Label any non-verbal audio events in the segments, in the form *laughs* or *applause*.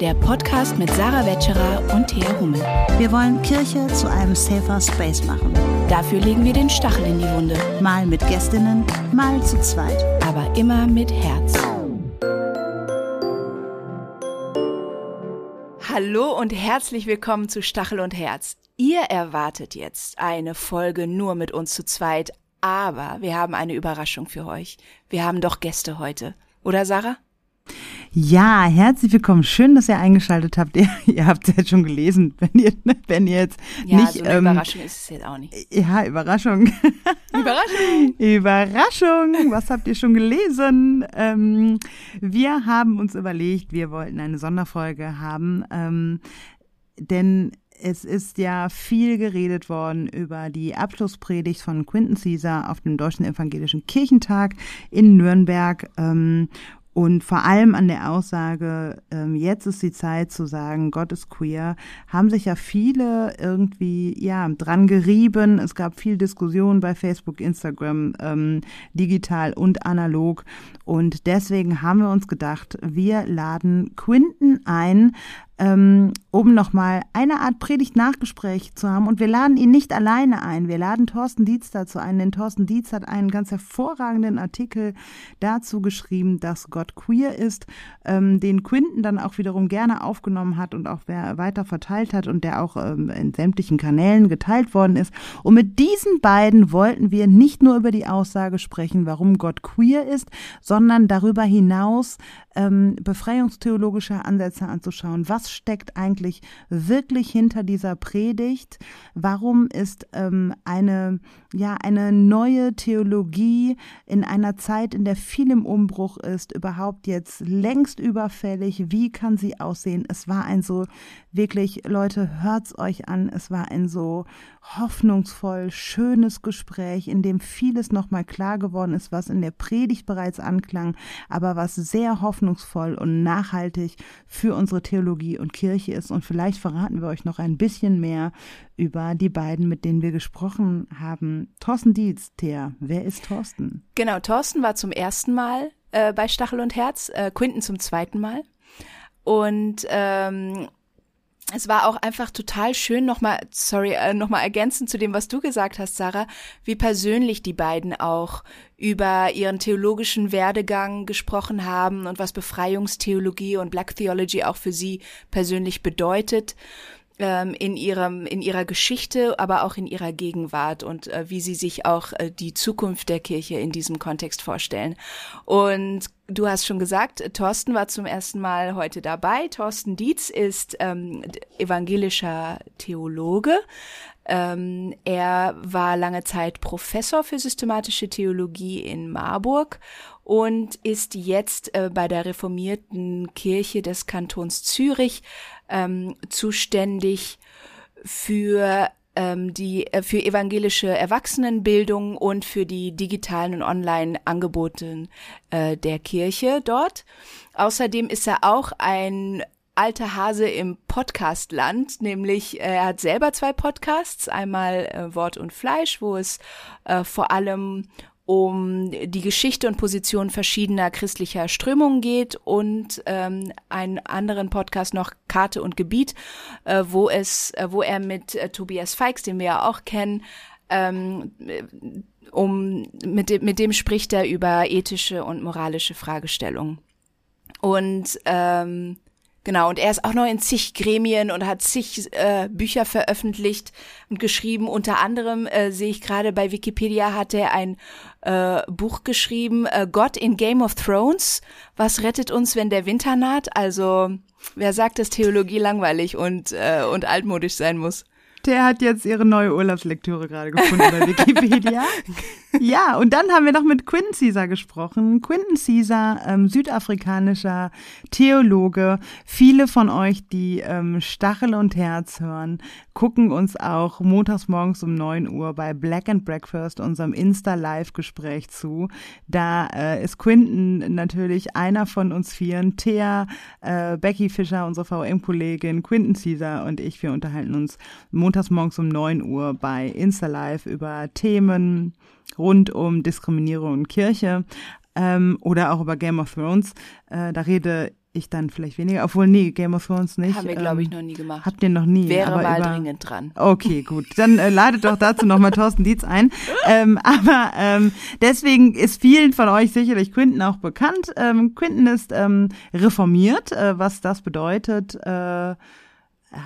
der Podcast mit Sarah Wetscherer und Thea Hummel. Wir wollen Kirche zu einem safer Space machen. Dafür legen wir den Stachel in die Wunde. Mal mit Gästinnen, mal zu zweit. Aber immer mit Herz. Hallo und herzlich willkommen zu Stachel und Herz. Ihr erwartet jetzt eine Folge nur mit uns zu zweit, aber wir haben eine Überraschung für euch. Wir haben doch Gäste heute. Oder Sarah? Ja, herzlich willkommen. Schön, dass ihr eingeschaltet habt. Ihr, *laughs* ihr habt es jetzt schon gelesen, wenn ihr, wenn ihr jetzt ja, nicht. So eine ähm, Überraschung ist es jetzt auch nicht. Ja, Überraschung. *laughs* Überraschung. Überraschung. Was habt ihr schon gelesen? Ähm, wir haben uns überlegt, wir wollten eine Sonderfolge haben, ähm, denn es ist ja viel geredet worden über die Abschlusspredigt von Quinton Caesar auf dem Deutschen Evangelischen Kirchentag in Nürnberg. Ähm, und vor allem an der Aussage, ähm, jetzt ist die Zeit zu sagen, Gott ist queer, haben sich ja viele irgendwie ja dran gerieben. Es gab viel Diskussion bei Facebook, Instagram, ähm, digital und analog. Und deswegen haben wir uns gedacht, wir laden Quinten ein, ähm, um nochmal eine Art Predigt-Nachgespräch zu haben. Und wir laden ihn nicht alleine ein. Wir laden Thorsten Dietz dazu ein, denn Thorsten Dietz hat einen ganz hervorragenden Artikel dazu geschrieben, dass Gott queer ist, ähm, den Quinten dann auch wiederum gerne aufgenommen hat und auch weiter verteilt hat und der auch ähm, in sämtlichen Kanälen geteilt worden ist. Und mit diesen beiden wollten wir nicht nur über die Aussage sprechen, warum Gott queer ist, sondern darüber hinaus ähm, befreiungstheologische Ansätze anzuschauen. Was steckt eigentlich wirklich hinter dieser Predigt? Warum ist ähm, eine, ja, eine neue Theologie in einer Zeit, in der viel im Umbruch ist, überhaupt jetzt längst überfällig? Wie kann sie aussehen? Es war ein so wirklich, Leute, hört's euch an. Es war ein so hoffnungsvoll, schönes Gespräch, in dem vieles nochmal klar geworden ist, was in der Predigt bereits anklang, aber was sehr hoffnungsvoll und nachhaltig für unsere Theologie und Kirche ist. Und vielleicht verraten wir euch noch ein bisschen mehr über die beiden, mit denen wir gesprochen haben. Thorsten Dietz, Thea, wer ist Thorsten? Genau, Thorsten war zum ersten Mal äh, bei Stachel und Herz, äh, Quinten zum zweiten Mal. Und ähm, es war auch einfach total schön, nochmal, sorry, äh, nochmal ergänzend zu dem, was du gesagt hast, Sarah, wie persönlich die beiden auch über ihren theologischen Werdegang gesprochen haben und was Befreiungstheologie und Black Theology auch für sie persönlich bedeutet ähm, in ihrem in ihrer Geschichte, aber auch in ihrer Gegenwart und äh, wie sie sich auch äh, die Zukunft der Kirche in diesem Kontext vorstellen. Und du hast schon gesagt, Thorsten war zum ersten Mal heute dabei. Thorsten Dietz ist ähm, evangelischer Theologe. Ähm, er war lange Zeit Professor für systematische Theologie in Marburg und ist jetzt äh, bei der reformierten Kirche des Kantons Zürich ähm, zuständig für ähm, die äh, für evangelische Erwachsenenbildung und für die digitalen und Online-Angebote äh, der Kirche dort. Außerdem ist er auch ein alter Hase im Podcastland, nämlich äh, er hat selber zwei Podcasts, einmal äh, Wort und Fleisch, wo es äh, vor allem um die Geschichte und Position verschiedener christlicher Strömungen geht und ähm, einen anderen Podcast noch Karte und Gebiet, äh, wo es, äh, wo er mit äh, Tobias Feix, den wir ja auch kennen, ähm, um mit dem, mit dem spricht er über ethische und moralische Fragestellungen. Und ähm, Genau, und er ist auch noch in zig Gremien und hat zig äh, Bücher veröffentlicht und geschrieben. Unter anderem äh, sehe ich gerade bei Wikipedia hat er ein äh, Buch geschrieben, äh, Gott in Game of Thrones. Was rettet uns, wenn der Winter naht? Also, wer sagt, dass Theologie langweilig und, äh, und altmodisch sein muss? Der hat jetzt ihre neue Urlaubslektüre gerade gefunden bei Wikipedia. *laughs* ja, und dann haben wir noch mit Quinton Caesar gesprochen. Quinton Caesar, ähm, südafrikanischer Theologe. Viele von euch, die ähm, Stachel und Herz hören, gucken uns auch montags morgens um neun Uhr bei Black and Breakfast, unserem Insta-Live-Gespräch zu. Da äh, ist Quinton natürlich einer von uns vieren. Thea, äh, Becky Fischer, unsere VM-Kollegin, Quinton Caesar und ich, wir unterhalten uns montags montags morgens um 9 Uhr bei Insta Live über Themen rund um Diskriminierung und Kirche ähm, oder auch über Game of Thrones. Äh, da rede ich dann vielleicht weniger. Obwohl, nee, Game of Thrones nicht. Haben wir, glaube ich, ähm, noch nie gemacht. Habt ihr noch nie. Wäre mal über, dringend dran. Okay, gut. Dann äh, ladet doch dazu nochmal Thorsten Dietz ein. *laughs* Ähm, aber ähm, deswegen ist vielen von euch sicherlich Quinten auch bekannt. Ähm, Quinten ist ähm, reformiert, äh, was das bedeutet. Äh,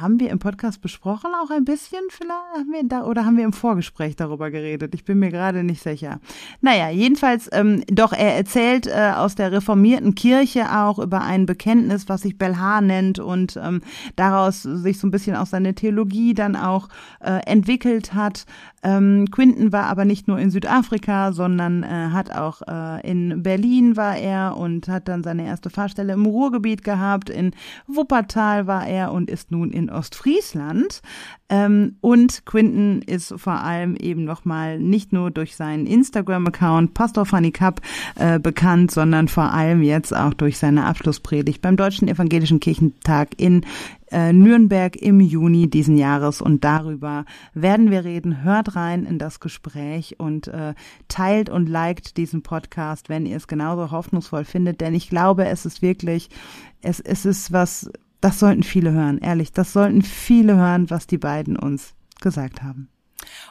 haben wir im Podcast besprochen auch ein bisschen vielleicht haben wir da, oder haben wir im Vorgespräch darüber geredet? Ich bin mir gerade nicht sicher. Naja, jedenfalls ähm, doch er erzählt äh, aus der reformierten Kirche auch über ein Bekenntnis, was sich Belhar nennt und ähm, daraus sich so ein bisschen auch seine Theologie dann auch äh, entwickelt hat. Ähm, Quinton war aber nicht nur in Südafrika, sondern äh, hat auch äh, in Berlin war er und hat dann seine erste Fahrstelle im Ruhrgebiet gehabt. In Wuppertal war er und ist nun in Ostfriesland. Ähm, und Quinton ist vor allem eben nochmal nicht nur durch seinen Instagram-Account Pastor Funny Cup äh, bekannt, sondern vor allem jetzt auch durch seine Abschlusspredigt beim Deutschen Evangelischen Kirchentag in äh, Nürnberg im Juni diesen Jahres und darüber werden wir reden. Hört rein in das Gespräch und äh, teilt und liked diesen Podcast, wenn ihr es genauso hoffnungsvoll findet, denn ich glaube, es ist wirklich, es, es ist was, das sollten viele hören, ehrlich, das sollten viele hören, was die beiden uns gesagt haben.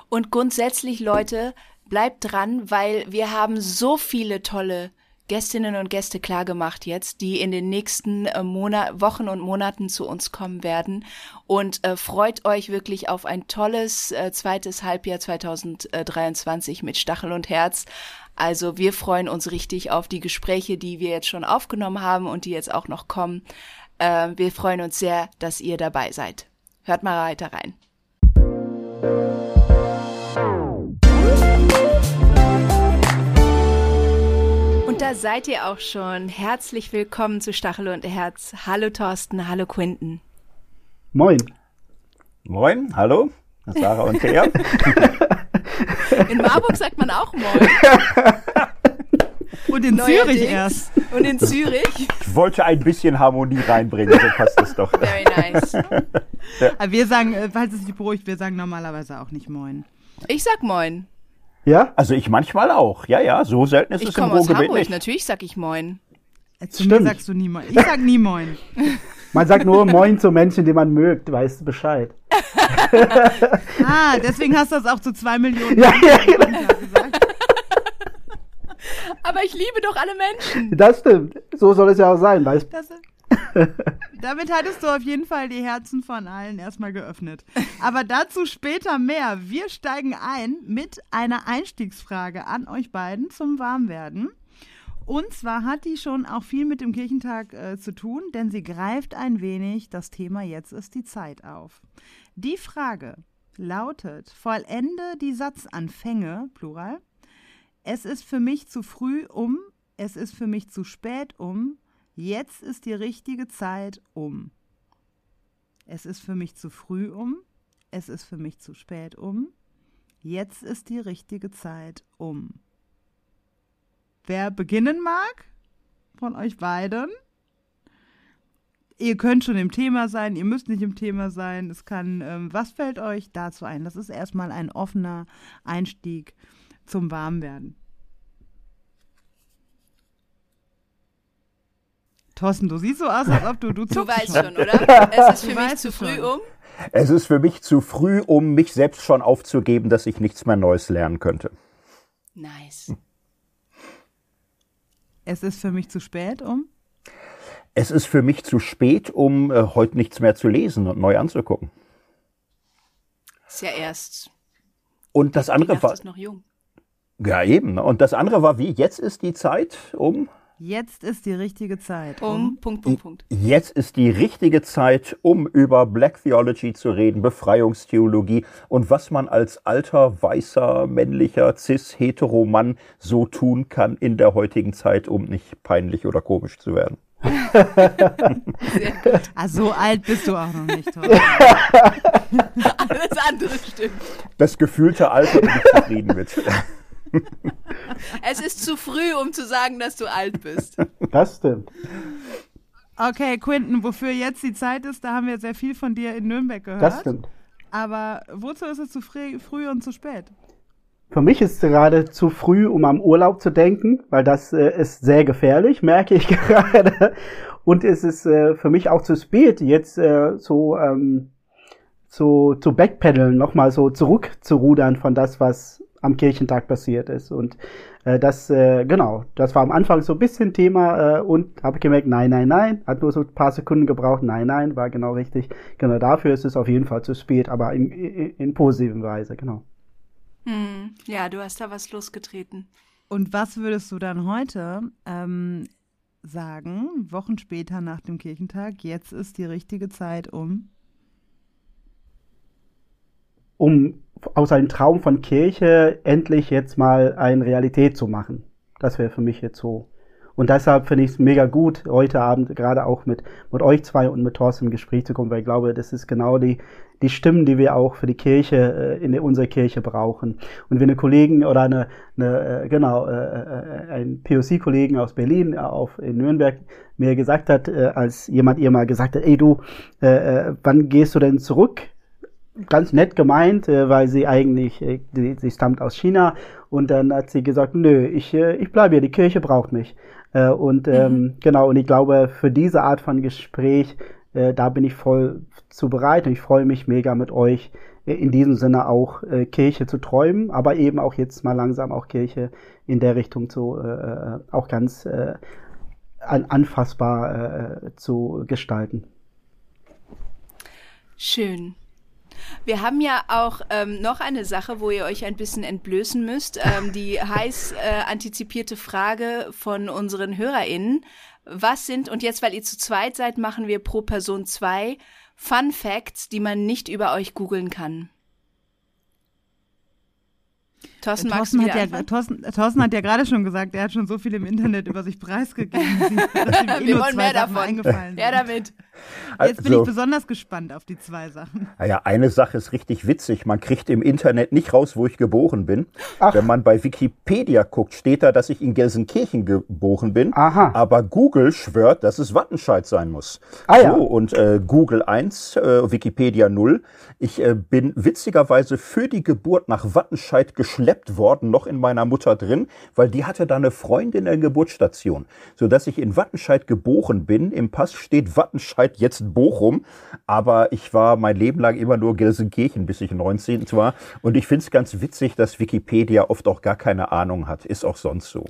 Und grundsätzlich, Leute, bleibt dran, weil wir haben so viele tolle Gästinnen und Gäste klargemacht jetzt, die in den nächsten äh, Monat, Wochen und Monaten zu uns kommen werden. Und äh, freut euch wirklich auf ein tolles äh, zweites Halbjahr 2023 mit Stachel und Herz. Also wir freuen uns richtig auf die Gespräche, die wir jetzt schon aufgenommen haben und die jetzt auch noch kommen. Äh, wir freuen uns sehr, dass ihr dabei seid. Hört mal weiter rein. da seid ihr auch schon. Herzlich willkommen zu Stachel und Herz. Hallo Thorsten, hallo Quinten. Moin. Moin, hallo. Sarah und Thea. In Marburg sagt man auch Moin. *laughs* Und in Neuerdings. Zürich erst. Und in Zürich. Ich wollte ein bisschen Harmonie reinbringen, so passt es doch. Very nice. Ja. Wir sagen, äh, falls es dich beruhigt, wir sagen normalerweise auch nicht Moin. Ich sag Moin. Ja? Also ich manchmal auch. Ja, ja, so selten ist ich es im Ruhrgebiet Hamburg, nicht. Natürlich sag ich Moin. Zu Stimmt. mir sagst du nie Moin. Ich sag nie Moin. *laughs* Man sagt nur Moin zu Menschen, die man mögt, weißt du Bescheid. *laughs* ah, deswegen hast du das auch zu zwei Millionen ja, ja, genau. gesagt. Aber ich liebe doch alle Menschen. Das stimmt. So soll es ja auch sein, weißt du? Damit hattest du auf jeden Fall die Herzen von allen erstmal geöffnet. Aber dazu später mehr. Wir steigen ein mit einer Einstiegsfrage an euch beiden zum Warmwerden. Und zwar hat die schon auch viel mit dem Kirchentag äh, zu tun, denn sie greift ein wenig das Thema Jetzt ist die Zeit auf. Die Frage lautet: Vollende die Satzanfänge, Plural. Es ist für mich zu früh um, es ist für mich zu spät um, Jetzt ist die richtige Zeit um. Es ist für mich zu früh um. Es ist für mich zu spät um. Jetzt ist die richtige Zeit um. Wer beginnen mag von euch beiden? Ihr könnt schon im Thema sein, ihr müsst nicht im Thema sein. Es kann, ähm, was fällt euch dazu ein? Das ist erstmal ein offener Einstieg zum Warmwerden. Thorsten, du siehst so aus, als ob du du Du weißt schon, oder? Es ist für mich zu früh um. Es ist für mich zu früh, um mich selbst schon aufzugeben, dass ich nichts mehr Neues lernen könnte. Nice. Es ist für mich zu spät, um? Es ist für mich zu spät, um äh, heute nichts mehr zu lesen und neu anzugucken. Ist ja erst. Und das andere war. ist noch jung. Ja, eben. Und das andere war wie? Jetzt ist die Zeit, um Jetzt ist die richtige Zeit. Um, um, Punkt, Punkt, Punkt. Jetzt ist die richtige Zeit, um über Black Theology zu reden, Befreiungstheologie und was man als alter, weißer, männlicher, cis-hetero Mann so tun kann in der heutigen Zeit, um nicht peinlich oder komisch zu werden. Sehr *laughs* gut. Ah, so alt bist du auch noch nicht, *laughs* Alles andere stimmt. Das gefühlte Alter bin ich zufrieden mit. *laughs* *laughs* es ist zu früh, um zu sagen, dass du alt bist. Das stimmt. Okay, Quinten, wofür jetzt die Zeit ist, da haben wir sehr viel von dir in Nürnberg gehört. Das stimmt. Aber wozu ist es zu früh, früh und zu spät? Für mich ist es gerade zu früh, um am Urlaub zu denken, weil das äh, ist sehr gefährlich, *laughs* merke ich gerade. Und es ist äh, für mich auch zu spät, jetzt äh, so ähm, so zu backpedalen, nochmal so zurückzurudern von das, was am Kirchentag passiert ist. Und äh, das, äh, genau, das war am Anfang so ein bisschen Thema äh, und habe gemerkt, nein, nein, nein, hat nur so ein paar Sekunden gebraucht, nein, nein, war genau richtig. Genau dafür ist es auf jeden Fall zu spät, aber in, in, in positiven Weise, genau. Hm, ja, du hast da was losgetreten. Und was würdest du dann heute ähm, sagen, Wochen später nach dem Kirchentag, jetzt ist die richtige Zeit, um um aus einem Traum von Kirche endlich jetzt mal eine Realität zu machen. Das wäre für mich jetzt so. Und deshalb finde ich es mega gut, heute Abend gerade auch mit, mit euch zwei und mit Thorsten im Gespräch zu kommen, weil ich glaube, das ist genau die, die Stimmen, die wir auch für die Kirche, äh, in unserer Kirche brauchen. Und wenn eine Kollegen oder eine, eine äh, genau, äh, äh ein POC-Kollegen aus Berlin äh, auf, in Nürnberg mir gesagt hat, äh, als jemand ihr mal gesagt hat, ey du, äh, äh wann gehst du denn zurück ganz nett gemeint, äh, weil sie eigentlich, äh, sie, sie stammt aus China und dann hat sie gesagt, nö, ich, äh, ich bleibe hier, die Kirche braucht mich. Und ähm, mhm. genau, und ich glaube, für diese Art von Gespräch, äh, da bin ich voll zu bereit und ich freue mich mega mit euch in diesem Sinne auch äh, Kirche zu träumen, aber eben auch jetzt mal langsam auch Kirche in der Richtung zu äh, auch ganz äh, an, anfassbar zu gestalten. Schön. Wir haben ja auch ähm, noch eine Sache, wo ihr euch ein bisschen entblößen müsst. Ähm, die *laughs* heiß äh, antizipierte Frage von unseren HörerInnen. Was sind, und jetzt, weil ihr zu zweit seid, machen wir pro Person zwei Fun Facts, die man nicht über euch googeln kann. Thorsten, Thorsten, hat ja, Thorsten, Thorsten, hat ja gerade schon gesagt, er hat schon so viel im Internet über sich preisgegeben, dass ihm *laughs* eh Wir wollen mehr davon. Eingefallen ja, damit. Jetzt bin also, ich besonders gespannt auf die zwei Sachen. Naja, eine Sache ist richtig witzig. Man kriegt im Internet nicht raus, wo ich geboren bin. Ach. Wenn man bei Wikipedia guckt, steht da, dass ich in Gelsenkirchen geboren bin. Aha. Aber Google schwört, dass es Wattenscheid sein muss. Ah, ja. So, und äh, Google 1, äh, Wikipedia 0. Ich äh, bin witzigerweise für die Geburt nach Wattenscheid geschleppt worden, noch in meiner Mutter drin, weil die hatte da eine Freundin in der Geburtsstation. Sodass ich in Wattenscheid geboren bin. Im Pass steht Wattenscheid jetzt Bochum, aber ich war mein Leben lang immer nur Gelsenkirchen, bis ich 19 war. Und ich finde es ganz witzig, dass Wikipedia oft auch gar keine Ahnung hat. Ist auch sonst so.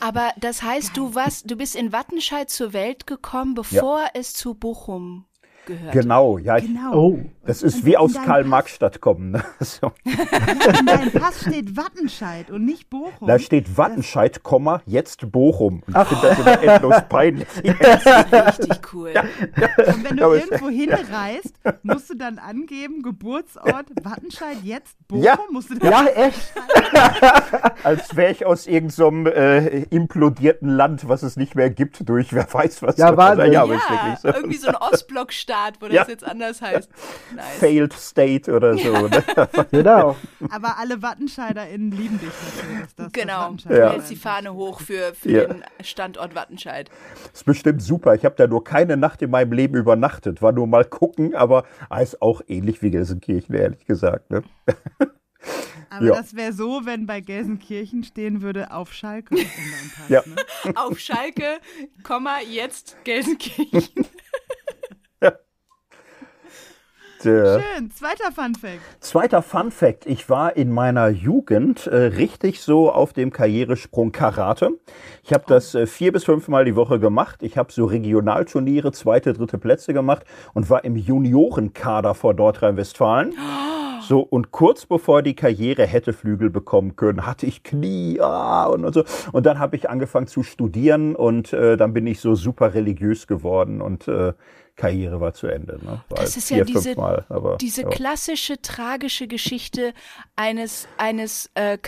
Aber das heißt, du warst, du bist in Wattenscheid zur Welt gekommen, bevor ja. es zu Bochum gehört. Genau, ja. Genau. Oh, das ist wie aus Karl-Marx-Stadt kommen. Ne? *laughs* So. in deinem Pass steht Wattenscheid und nicht Bochum. Da steht Wattenscheid, Komma, jetzt Bochum. Und ich finde das immer endlos *laughs* peinlich. Das ist richtig cool. Ja, ja. Und wenn du Aber irgendwo hinreist, musst du dann angeben, Geburtsort Wattenscheid, jetzt Bochum? Ja, musst du ja echt. *laughs* Als wäre ich aus irgendeinem so äh, implodierten Land, was es nicht mehr gibt, durch wer weiß was. Ja, war ja, ja so. irgendwie so ein Ostblock-Staat. Staat, wo das ja. jetzt anders heißt. *laughs* Nice. Failed State oder so. *laughs* Ne? *laughs* genau. Aber alle WattenscheiderInnen lieben dich natürlich. Das genau. Das du hältst die Fahne hoch für, für ja. den Standort Wattenscheid. Das ist bestimmt super. Ich habe da nur keine Nacht in meinem Leben übernachtet. War nur mal gucken, aber ist auch ähnlich wie Gelsenkirchen, ehrlich gesagt. Ne? Aber ja. das wäre so, wenn bei Gelsenkirchen stehen würde, auf Schalke. Pass, ja. Ne? Auf Schalke, Komma, jetzt Gelsenkirchen. Schön, zweiter Fun Fact. Zweiter Fun Fact. Ich war in meiner Jugend äh, richtig so auf dem Karrieresprung Karate. Ich habe das äh, vier bis fünfmal die Woche gemacht. Ich habe so Regionalturniere, zweite, dritte Plätze gemacht und war im Juniorenkader vor Nordrhein-Westfalen. So, und kurz bevor die Karriere hätte Flügel bekommen können, hatte ich Knie ah, und, und so. Und dann habe ich angefangen zu studieren und äh, dann bin ich so super religiös geworden und äh, Karriere war zu Ende. Ne? War das ist vier, ja diese, Mal, aber, diese ja. klassische tragische Geschichte eines eines äh,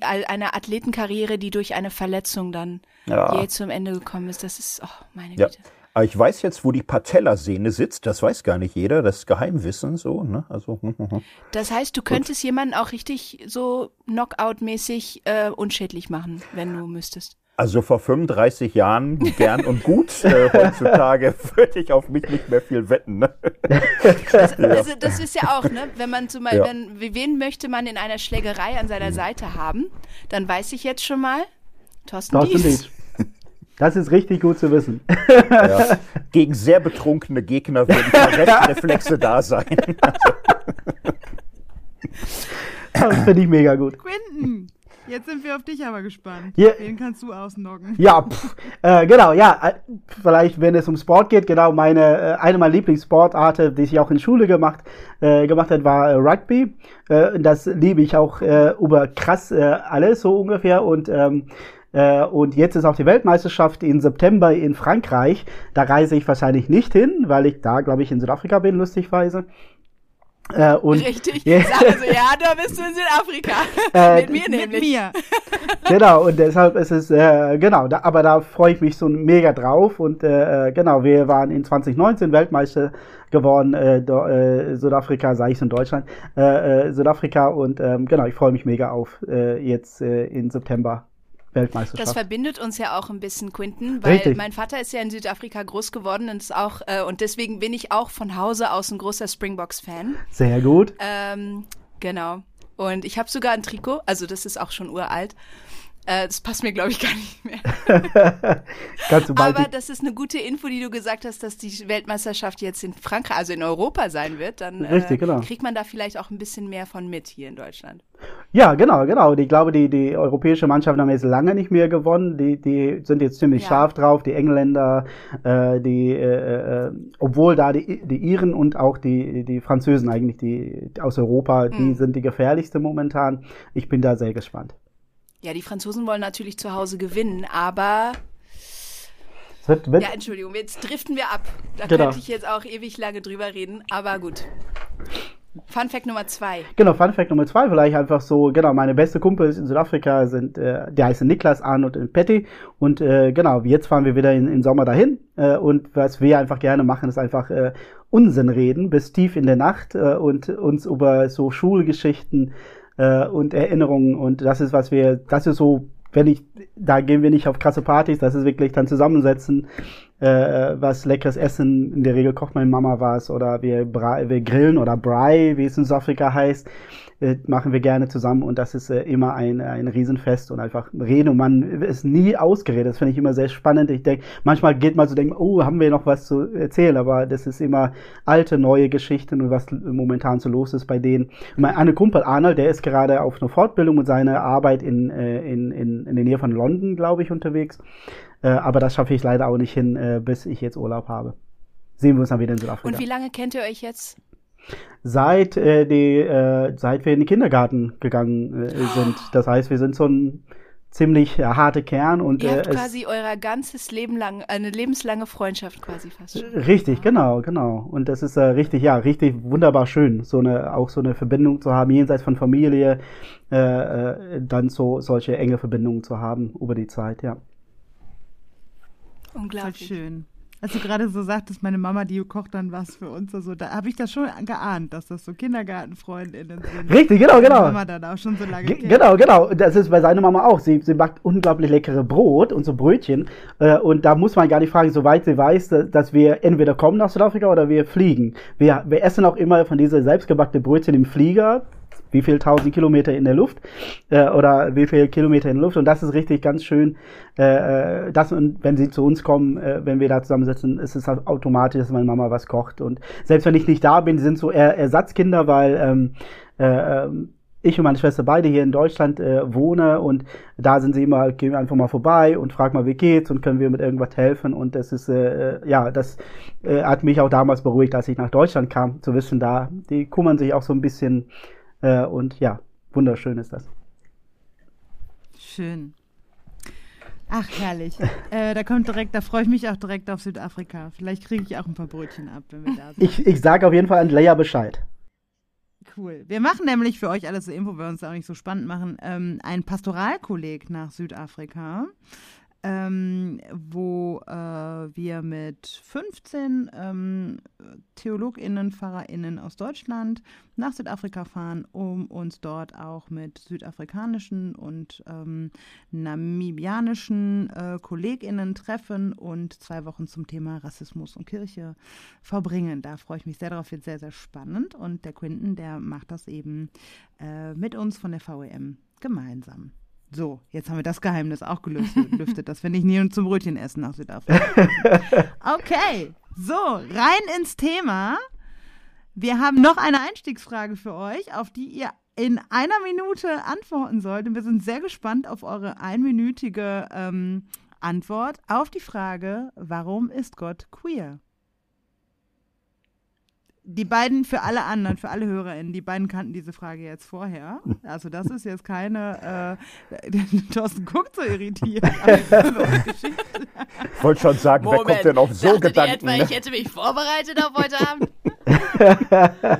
einer Athletenkarriere, die durch eine Verletzung dann ja. je zum Ende gekommen ist. Das ist, oh meine. Güte. Ich weiß jetzt, wo die Patellasehne sitzt. Das weiß gar nicht jeder. Das ist Geheimwissen so. Ne? Also, hm, hm, hm. Das heißt, du könntest Gut. jemanden auch richtig so Knockout-mäßig äh, unschädlich machen, wenn du müsstest. Also vor 35 Jahren gern und gut. *laughs* Äh, heutzutage würde ich auf mich nicht mehr viel wetten. Ne? Das, also das ist ja auch, ne? Wenn man zum Beispiel, ja. wenn, wen möchte man in einer Schlägerei an seiner Seite haben, dann weiß ich jetzt schon mal, Thorsten, Thorsten Dies. Das ist richtig gut zu wissen. Ja. Gegen sehr betrunkene Gegner werden *laughs* Reflexe da sein. das finde ich mega gut. Quinten, jetzt sind wir auf dich aber gespannt. Ja. Wen kannst du ausnocken? Ja, pff, äh, genau, ja, äh, vielleicht wenn es um Sport geht, genau, meine, äh, eine meiner Lieblingssportarten, die ich auch in Schule gemacht, äh, gemacht hat, war äh, Rugby. Äh, das liebe ich auch äh, über krass äh, alles so ungefähr und ähm, äh, und jetzt ist auch die Weltmeisterschaft im September in Frankreich. Da reise ich wahrscheinlich nicht hin, weil ich da, glaube ich, in Südafrika bin, lustigweise. Äh, und Richtig. Ja. Also, ja, da bist du in Südafrika. *laughs* Äh, Mit mir Mit nämlich. mir. genau, und deshalb ist es, äh, genau, da, aber da freue ich mich so mega drauf. Und äh, äh, genau, wir waren in 2019 Weltmeister geworden, äh, do, äh, Südafrika, sage ich in Deutschland, äh, äh, Südafrika. Und ähm, genau, ich freue mich mega auf äh, jetzt äh, in September Das Weltmeisterschaft. verbindet uns ja auch ein bisschen, Quinten, weil Richtig. mein Vater ist ja in Südafrika groß geworden und ist auch äh, und deswegen bin ich auch von Hause aus ein großer Springboks-Fan. Sehr gut. Ähm, genau. Und ich habe sogar ein Trikot, also das ist auch schon uralt. Äh, das passt mir, glaube ich, gar nicht mehr. *laughs* Bald Aber die- das ist eine gute Info, die du gesagt hast, dass die Weltmeisterschaft jetzt in Frankreich, also in Europa sein wird. Dann Richtig, äh, genau. kriegt man da vielleicht auch ein bisschen mehr von mit hier in Deutschland. Ja, genau, genau. Ich glaube, die, die europäische Mannschaften haben jetzt lange nicht mehr gewonnen. Die, die sind jetzt ziemlich Ja. scharf drauf. Die Engländer, äh, die, äh, äh, obwohl da die, die Iren und auch die, die Französen eigentlich, die aus Europa, die Mhm. sind die gefährlichste momentan. Ich bin da sehr gespannt. Ja, die Franzosen wollen natürlich zu Hause gewinnen, aber wird, wird, ja, Entschuldigung, jetzt driften wir ab. Da Genau. könnte ich jetzt auch ewig lange drüber reden, aber gut. Fun Fact Nummer zwei. Genau, Fun Fact Nummer zwei, vielleicht einfach so, genau, meine beste Kumpels in Südafrika sind, äh, die heißen Niklas, Arnold und Patty. Und äh, genau, jetzt fahren wir wieder in, im Sommer dahin. Äh, und was wir einfach gerne machen, ist einfach äh, Unsinn reden bis tief in der Nacht äh, und uns über so Schulgeschichten äh, und Erinnerungen. Und das ist, was wir, das ist so, wenn ich, da gehen wir nicht auf krasse Partys, das ist wirklich dann zusammensetzen, äh, was leckeres Essen. In der Regel kocht meine Mama was oder wir, wir grillen oder Brei, wie es in Südafrika heißt, äh, machen wir gerne zusammen und das ist äh, immer ein, ein Riesenfest und einfach reden und man ist nie ausgeredet. Das finde ich immer sehr spannend. Ich denke, manchmal geht man so denken, oh, haben wir noch was zu erzählen, aber das ist immer alte, neue Geschichten und was momentan so los ist bei denen. Und mein eine Kumpel Arnold, der ist gerade auf einer Fortbildung mit seiner Arbeit in, äh, in, in, in der Nähe von London, glaube ich, unterwegs. Äh, aber das schaffe ich leider auch nicht hin, äh, bis ich jetzt Urlaub habe. Sehen wir uns dann wieder in Südafrika. Und wie lange kennt ihr euch jetzt? Seit, äh, die, äh, seit wir in den Kindergarten gegangen äh, sind. Das heißt, wir sind so ein ziemlich äh, harter Kern und Ihr äh, habt quasi euer ganzes Leben lang, eine lebenslange Freundschaft quasi fast schon. Richtig, genau, genau. Und das ist äh, richtig, ja, richtig wunderbar schön, so eine, auch so eine Verbindung zu haben, jenseits von Familie, äh, äh, dann so solche enge Verbindungen zu haben über die Zeit, ja. Voll Unglaublich. schön. Als du gerade so sagtest, meine Mama, die kocht dann was für uns, also da habe ich das schon geahnt, dass das so Kindergartenfreundinnen sind. Richtig, genau, Meine genau. Mama dann auch schon so lange Ge- kennt. Genau, genau. Das ist bei seiner Mama auch. Sie, sie backt unglaublich leckere Brot und so Brötchen. Äh, und da muss man gar nicht fragen, soweit sie weiß, dass, wir entweder kommen nach Südafrika oder wir fliegen. Wir, wir essen auch immer von dieser selbstgebackte Brötchen im Flieger. Wie viel tausend Kilometer in der Luft äh, oder wie viel Kilometer in der Luft. Und das ist richtig ganz schön. Äh, äh, das und wenn sie zu uns kommen, äh, wenn wir da zusammensitzen, ist es halt automatisch, dass meine Mama was kocht. Und selbst wenn ich nicht da bin, sind so eher Ersatzkinder, weil ähm, äh, ähm, ich und meine Schwester beide hier in Deutschland äh, wohne. Und da sind sie immer, gehen wir einfach mal vorbei und fragen mal, wie geht's und können wir mit irgendwas helfen. Und das ist, äh, äh, ja, das äh, hat mich auch damals beruhigt, als ich nach Deutschland kam, zu wissen, da, die kümmern sich auch so ein bisschen äh, und ja, wunderschön ist das. Schön. Ach, herrlich. *laughs* äh, da kommt direkt, da freue ich mich auch direkt auf Südafrika. Vielleicht kriege ich auch ein paar Brötchen ab, wenn wir da sind. Ich, ich sage auf jeden Fall an Leia Bescheid. Cool. Wir machen nämlich für euch alles zur Info, weil wir uns auch nicht so spannend machen, ähm, einen Pastoralkolleg nach Südafrika, ähm, wo äh, wir mit 15 ähm, TheologInnen, PfarrerInnen aus Deutschland nach Südafrika fahren, um uns dort auch mit südafrikanischen und ähm, namibianischen äh, KollegInnen treffen und zwei Wochen zum Thema Rassismus und Kirche verbringen. Da freue ich mich sehr drauf, wird sehr, sehr spannend. Und der Quinten, der macht das eben äh, mit uns von der VEM gemeinsam. So, jetzt haben wir das Geheimnis auch *laughs* gelüftet, dass wir nicht nie zum Brötchen essen nach Südafrika. *laughs* Okay, so, rein ins Thema. Wir haben noch eine Einstiegsfrage für euch, auf die ihr in einer Minute antworten sollt. Und wir sind sehr gespannt auf eure einminütige ähm, Antwort auf die Frage, warum ist Gott queer? Die beiden für alle anderen, für alle HörerInnen, die beiden kannten diese Frage jetzt vorher. Also das ist jetzt keine, äh, *laughs* Thorsten guckt so irritiert. ich wollte schon sagen, Moment, wer kommt denn auf so Gedanken? Etwa, ne? Ich hätte mich vorbereitet auf heute Abend.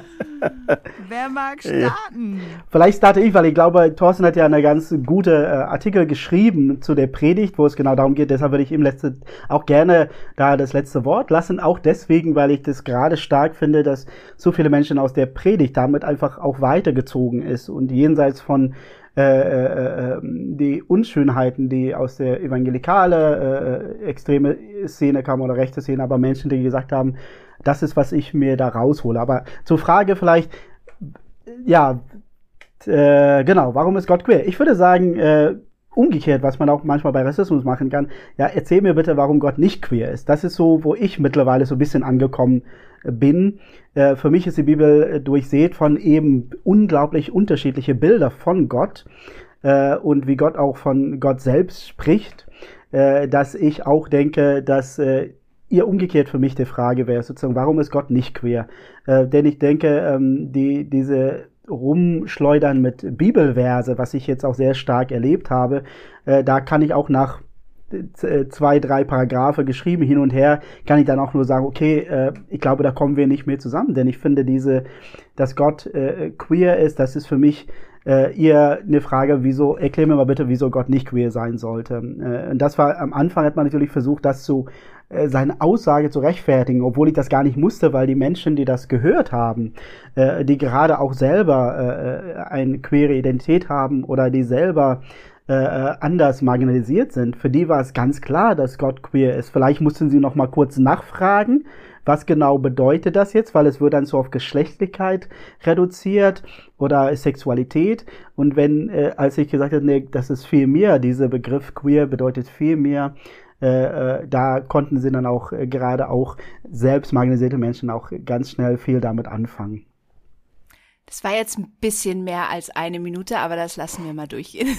*laughs* *laughs* Wer mag starten? Vielleicht starte ich, weil ich glaube, Thorsten hat ja eine ganz gute äh, Artikel geschrieben zu der Predigt, wo es genau darum geht. Deshalb würde ich ihm letzte, auch gerne da das letzte Wort lassen. Auch deswegen, weil ich das gerade stark finde, dass so viele Menschen aus der Predigt damit einfach auch weitergezogen ist und jenseits von äh, äh, ähm, die Unschönheiten, die aus der evangelikale äh, extreme Szene kamen oder rechte Szene, aber Menschen, die gesagt haben, das ist, was ich mir da raushole. Aber zur Frage vielleicht, ja, äh, genau, warum ist Gott queer? Ich würde sagen, äh, umgekehrt, was man auch manchmal bei Rassismus machen kann, ja, erzähl mir bitte, warum Gott nicht queer ist. Das ist so, wo ich mittlerweile so ein bisschen angekommen bin. Äh, für mich ist die Bibel äh, durchsät von eben unglaublich unterschiedliche Bilder von Gott äh, und wie Gott auch von Gott selbst spricht, äh, dass ich auch denke, dass ihr umgekehrt für mich die Frage wäre sozusagen, warum ist Gott nicht queer? Äh, denn ich denke, ähm, die, diese Rumschleudern mit Bibelverse, was ich jetzt auch sehr stark erlebt habe, äh, da kann ich auch nach äh, zwei, drei Paragraphe geschrieben hin und her, kann ich dann auch nur sagen, okay, äh, ich glaube, da kommen wir nicht mehr zusammen, denn ich finde diese, dass Gott äh, queer ist, das ist für mich äh, ihr eine Frage, wieso, erklär mir mal bitte, wieso Gott nicht queer sein sollte. Äh, und das war, am Anfang hat man natürlich versucht, das zu äh, seine Aussage zu rechtfertigen, obwohl ich das gar nicht musste, weil die Menschen, die das gehört haben, äh, die gerade auch selber äh, eine queere Identität haben oder die selber äh, anders marginalisiert sind, für die war es ganz klar, dass Gott queer ist. Vielleicht mussten sie noch mal kurz nachfragen, was genau bedeutet das jetzt, weil es wird dann so auf Geschlechtlichkeit reduziert oder Sexualität. Und wenn, äh, als ich gesagt habe, nee, das ist viel mehr, dieser Begriff queer bedeutet viel mehr, äh, äh, da konnten sie dann auch äh, gerade auch selbst marginalisierte Menschen auch ganz schnell viel damit anfangen. Das war jetzt ein bisschen mehr als eine Minute, aber das lassen wir mal durchgehen.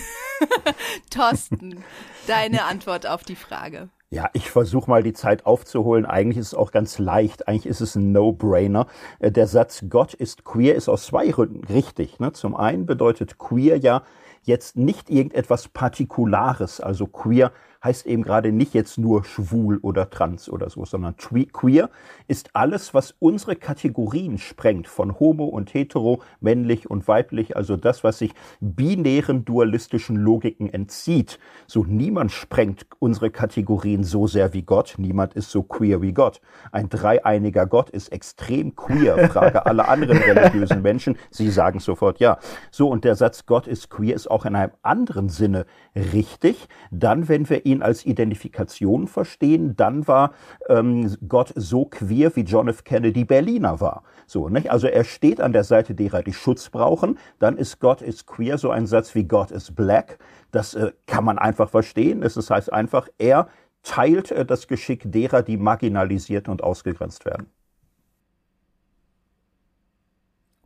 *laughs* Thorsten, deine Antwort auf die Frage. Ja, ich versuche mal die Zeit aufzuholen. Eigentlich ist es auch ganz leicht. Eigentlich ist es ein No-Brainer. Der Satz Gott ist queer ist aus zwei Gründen richtig. Ne? Zum einen bedeutet queer ja jetzt nicht irgendetwas Partikulares, also queer heißt eben gerade nicht jetzt nur schwul oder trans oder so, sondern queer ist alles, was unsere Kategorien sprengt, von homo und hetero, männlich und weiblich, also das, was sich binären dualistischen Logiken entzieht. So niemand sprengt unsere Kategorien so sehr wie Gott, niemand ist so queer wie Gott. Ein dreieiniger Gott ist extrem queer, frage alle anderen religiösen Menschen, sie sagen sofort ja. So, und der Satz Gott ist queer ist auch in einem anderen Sinne richtig, dann, wenn wir ihn als Identifikation verstehen, dann war ähm, Gott so queer, wie John F. Kennedy Berliner war. So, nicht? Also er steht an der Seite derer, die Schutz brauchen. Dann ist Gott ist queer, so ein Satz wie Gott ist black. Das äh, kann man einfach verstehen. Das heißt einfach, er teilt äh, das Geschick derer, die marginalisiert und ausgegrenzt werden.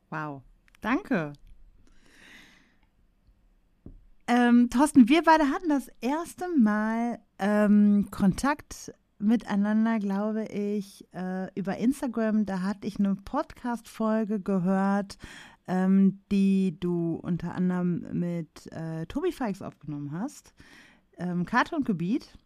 Wow, danke. Ähm, Thorsten, wir beide hatten das erste Mal ähm, Kontakt miteinander, glaube ich, äh, über Instagram. Da hatte ich eine Podcast-Folge gehört, ähm, die du unter anderem mit äh, Tobi Fikes aufgenommen hast. Ähm, Gebiet.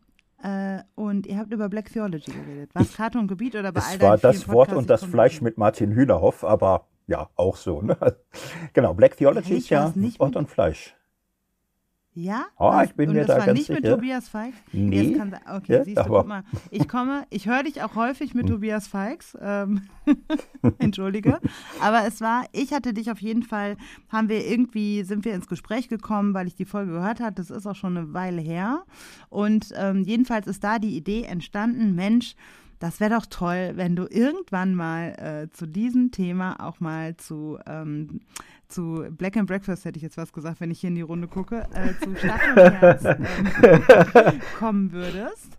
Äh, und ihr habt über Black Theology geredet. War es Gebiet oder bei es all war das Wort und das Fleisch mit Martin Hühnerhoff, aber ja, auch so. Ne? *laughs* Genau, Black Theology ist ja Wort und Fleisch. Ja? Oh, ich bin und mir das da war ganz nicht sicher. mit Tobias Feix? Nee. Kann, okay, ja, siehst du, guck mal. Ich komme, ich höre dich auch häufig mit hm. Tobias Feix. Ähm, *laughs* Entschuldige. Aber es war, ich hatte dich auf jeden Fall, haben wir irgendwie, sind wir ins Gespräch gekommen, weil ich die Folge gehört habe. Das ist auch schon eine Weile her. Und ähm, jedenfalls ist da die Idee entstanden, Mensch, das wäre doch toll, wenn du irgendwann mal äh, zu diesem Thema auch mal zu, ähm, zu Black and Breakfast, hätte ich jetzt was gesagt, wenn ich hier in die Runde gucke, äh, zu Stachel und Herz *laughs* ähm, kommen würdest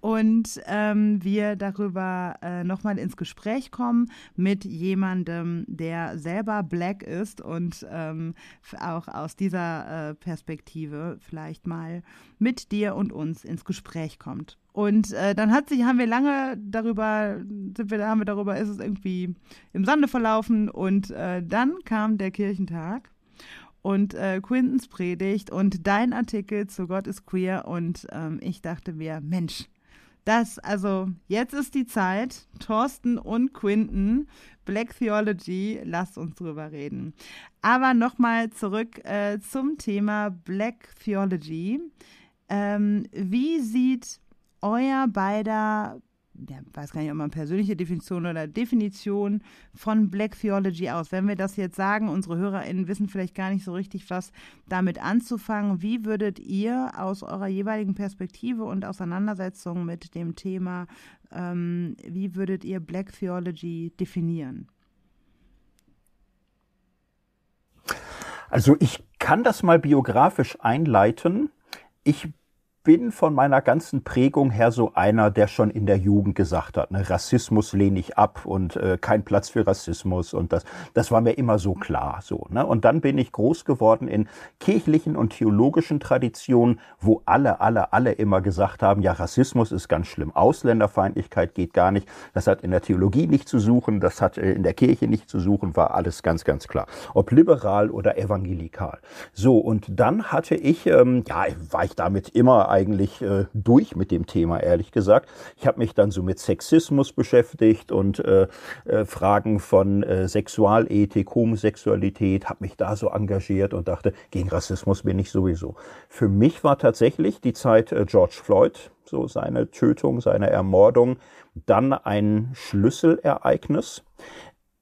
und ähm, wir darüber äh, nochmal ins Gespräch kommen mit jemandem, der selber Black ist und ähm, auch aus dieser äh, Perspektive vielleicht mal mit dir und uns ins Gespräch kommt. Und äh, dann hat sich, haben wir lange darüber, sind wir, haben wir darüber, ist es irgendwie im Sande verlaufen und äh, dann kam der Kirchentag und äh, Quintens Predigt und dein Artikel zu Gott ist queer und ähm, ich dachte mir, Mensch, das, also jetzt ist die Zeit, Thorsten und Quinten, Black Theology, lasst uns drüber reden. Aber nochmal zurück äh, zum Thema Black Theology. Ähm, wie sieht euer beider ja, weiß gar nicht, ob man persönliche Definition oder Definition von Black Theology aus. Wenn wir das jetzt sagen, unsere HörerInnen wissen vielleicht gar nicht so richtig, was damit anzufangen. Wie würdet ihr aus eurer jeweiligen Perspektive und Auseinandersetzung mit dem Thema, ähm, wie würdet ihr Black Theology definieren? Also ich kann das mal biografisch einleiten. Ich bin von meiner ganzen Prägung her so einer, der schon in der Jugend gesagt hat, ne, Rassismus lehne ich ab und äh, kein Platz für Rassismus und das, das war mir immer so klar, so, ne? Und dann bin ich groß geworden in kirchlichen und theologischen Traditionen, wo alle, alle, alle immer gesagt haben, ja, Rassismus ist ganz schlimm, Ausländerfeindlichkeit geht gar nicht, das hat in der Theologie nicht zu suchen, das hat äh, in der Kirche nicht zu suchen, war alles ganz, ganz klar, ob liberal oder evangelikal. So, und dann hatte ich, ähm, ja, war ich damit immer eigentlich äh, durch mit dem Thema, ehrlich gesagt. Ich habe mich dann so mit Sexismus beschäftigt und äh, äh, Fragen von äh, Sexualethik, Homosexualität, habe mich da so engagiert und dachte, gegen Rassismus bin ich sowieso. Für mich war tatsächlich die Zeit äh, George Floyd, so seine Tötung, seine Ermordung, dann ein Schlüsselereignis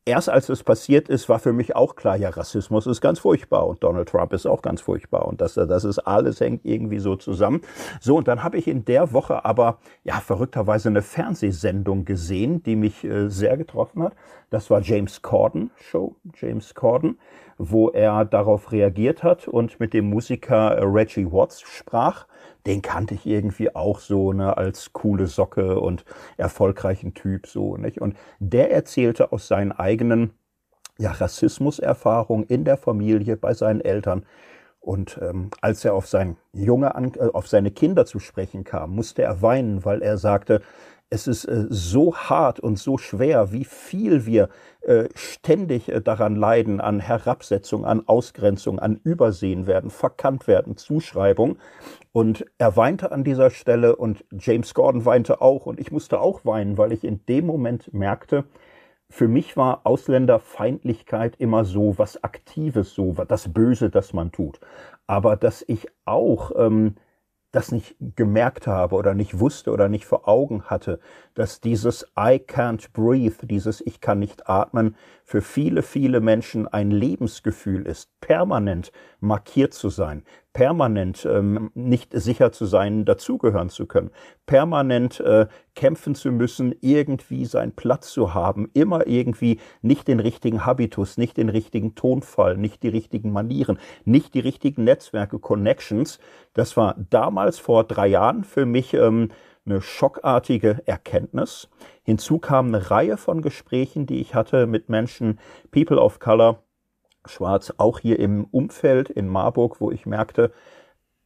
erst als es passiert ist, war für mich auch klar, ja, Rassismus ist ganz furchtbar und Donald Trump ist auch ganz furchtbar und das, das ist alles hängt irgendwie so zusammen. So, und dann habe ich in der Woche aber, ja, verrückterweise eine Fernsehsendung gesehen, die mich äh, sehr getroffen hat. Das war James Corden Show, James Corden, wo er darauf reagiert hat und mit dem Musiker äh, Reggie Watts sprach den kannte ich irgendwie auch so, ne, als coole Socke und erfolgreichen Typ, so, nicht? Und der erzählte aus seinen eigenen, ja, Rassismuserfahrungen in der Familie, bei seinen Eltern. Und ähm, als er auf sein Junge, an, äh, auf seine Kinder zu sprechen kam, musste er weinen, weil er sagte, es ist äh, so hart und so schwer, wie viel wir äh, ständig äh, daran leiden, an Herabsetzung, an Ausgrenzung, an Übersehen werden, verkannt werden, Zuschreibung. Und er weinte an dieser Stelle und James Gordon weinte auch und ich musste auch weinen, weil ich in dem Moment merkte, für mich war Ausländerfeindlichkeit immer so was Aktives, so das Böse, das man tut. Aber dass ich auch ähm, das nicht gemerkt habe oder nicht wusste oder nicht vor Augen hatte, dass dieses I can't breathe, dieses Ich kann nicht atmen, für viele, viele Menschen ein Lebensgefühl ist, permanent markiert zu sein, permanent ähm, nicht sicher zu sein, dazugehören zu können, permanent äh, kämpfen zu müssen, irgendwie seinen Platz zu haben, immer irgendwie nicht den richtigen Habitus, nicht den richtigen Tonfall, nicht die richtigen Manieren, nicht die richtigen Netzwerke, Connections. Das war damals vor drei Jahren für mich ähm, eine schockartige Erkenntnis. Hinzu kam eine Reihe von Gesprächen, die ich hatte mit Menschen, People of Color, Schwarz, auch hier im Umfeld in Marburg, wo ich merkte,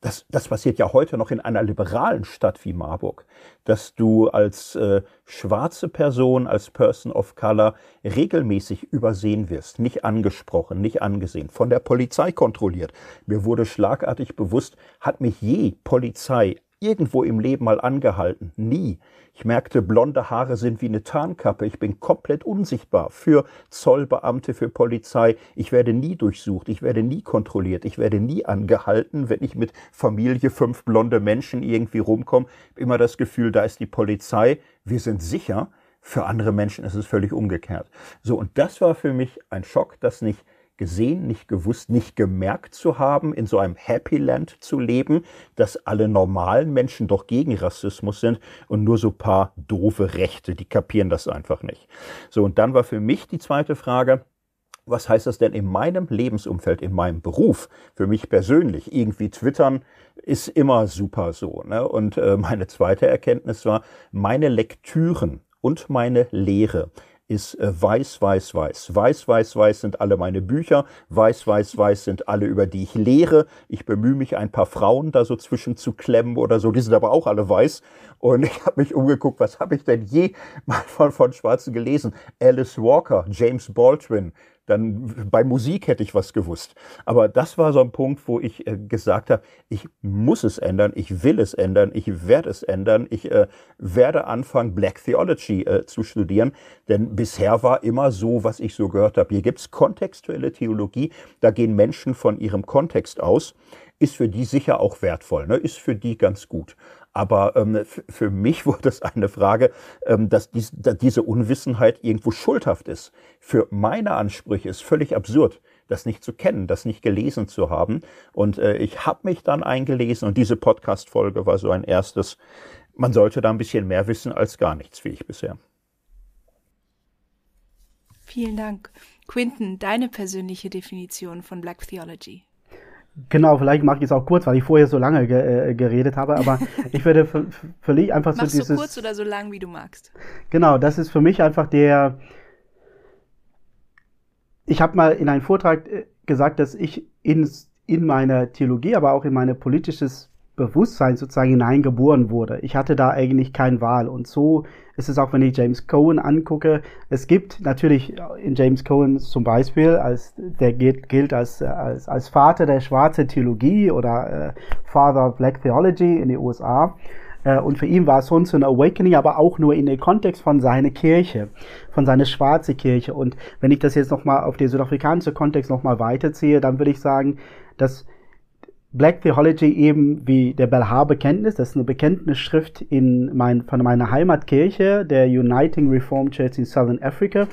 das, das passiert ja heute noch in einer liberalen Stadt wie Marburg, dass du als äh, schwarze Person, als Person of Color regelmäßig übersehen wirst, nicht angesprochen, nicht angesehen, von der Polizei kontrolliert. Mir wurde schlagartig bewusst, hat mich je Polizei irgendwo im Leben mal angehalten. Nie. Ich merkte, blonde Haare sind wie eine Tarnkappe. Ich bin komplett unsichtbar für Zollbeamte, für Polizei. Ich werde nie durchsucht. Ich werde nie kontrolliert. Ich werde nie angehalten, wenn ich mit Familie fünf blonde Menschen irgendwie rumkomme. Immer das Gefühl, da ist die Polizei. Wir sind sicher. Für andere Menschen ist es völlig umgekehrt. So, und das war für mich ein Schock, dass nicht gesehen, nicht gewusst, nicht gemerkt zu haben, in so einem Happy Land zu leben, dass alle normalen Menschen doch gegen Rassismus sind und nur so paar doofe Rechte, die kapieren das einfach nicht. So, und dann war für mich die zweite Frage, was heißt das denn in meinem Lebensumfeld, in meinem Beruf, für mich persönlich? Irgendwie twittern ist immer super so. Ne? Und äh, meine zweite Erkenntnis war, meine Lektüren und meine Lehre ist äh, weiß, weiß, weiß. Weiß, weiß, weiß sind alle meine Bücher. Weiß, weiß, weiß sind alle, über die ich lehre. Ich bemühe mich, ein paar Frauen da so zwischen zu klemmen oder so. Die sind aber auch alle weiß. Und *laughs* ich habe mich umgeguckt, was habe ich denn je mal von, von Schwarzen gelesen? Alice Walker, James Baldwin, dann bei Musik hätte ich was gewusst. Aber das war so ein Punkt, wo ich äh, gesagt habe, ich muss es ändern, ich will es ändern, ich werde es ändern, ich äh, werde anfangen, Black Theology äh, zu studieren. Denn bisher war immer so, was ich so gehört habe. Hier gibt's kontextuelle Theologie, da gehen Menschen von ihrem Kontext aus ist für die sicher auch wertvoll, ne? ist für die ganz gut. Aber ähm, für mich *laughs* wurde es eine Frage, ähm, dass, dies, dass diese Unwissenheit irgendwo schuldhaft ist. Für meine Ansprüche ist völlig absurd, das nicht zu kennen, das nicht gelesen zu haben. Und äh, ich habe mich dann eingelesen und diese Podcast-Folge war so ein erstes. Man sollte da ein bisschen mehr wissen als gar nichts, wie ich bisher. Vielen Dank. Quinton, deine persönliche Definition von Black Theology. Genau, vielleicht mache ich es auch kurz, weil ich vorher so lange ge äh, geredet habe, aber *laughs* ich würde für, für mich einfach Machst so dieses... so kurz oder so lang, wie du magst. Genau, das ist für mich einfach der... Ich habe mal in einem Vortrag äh, gesagt, dass ich in, in meiner Theologie, aber auch in mein politisches Bewusstsein sozusagen hineingeboren wurde. Ich hatte da eigentlich keine Wahl. Und so ist es auch, wenn ich James Cohen angucke. Es gibt natürlich in James Cohen zum Beispiel, als der gilt, gilt als, als, als Vater der schwarzen Theologie oder äh, Father of Black Theology in den USA. Äh, und für ihn war es sonst ein Awakening, aber auch nur in dem Kontext von seiner Kirche, von seiner schwarzen Kirche. Und wenn ich das jetzt nochmal auf den südafrikanischen Kontext nochmal weiterziehe, dann würde ich sagen, dass Black Theology eben wie der Belhar-Bekenntnis, das ist eine Bekenntnisschrift in mein, von meiner Heimatkirche, der Uniting Reformed Church in Southern Africa.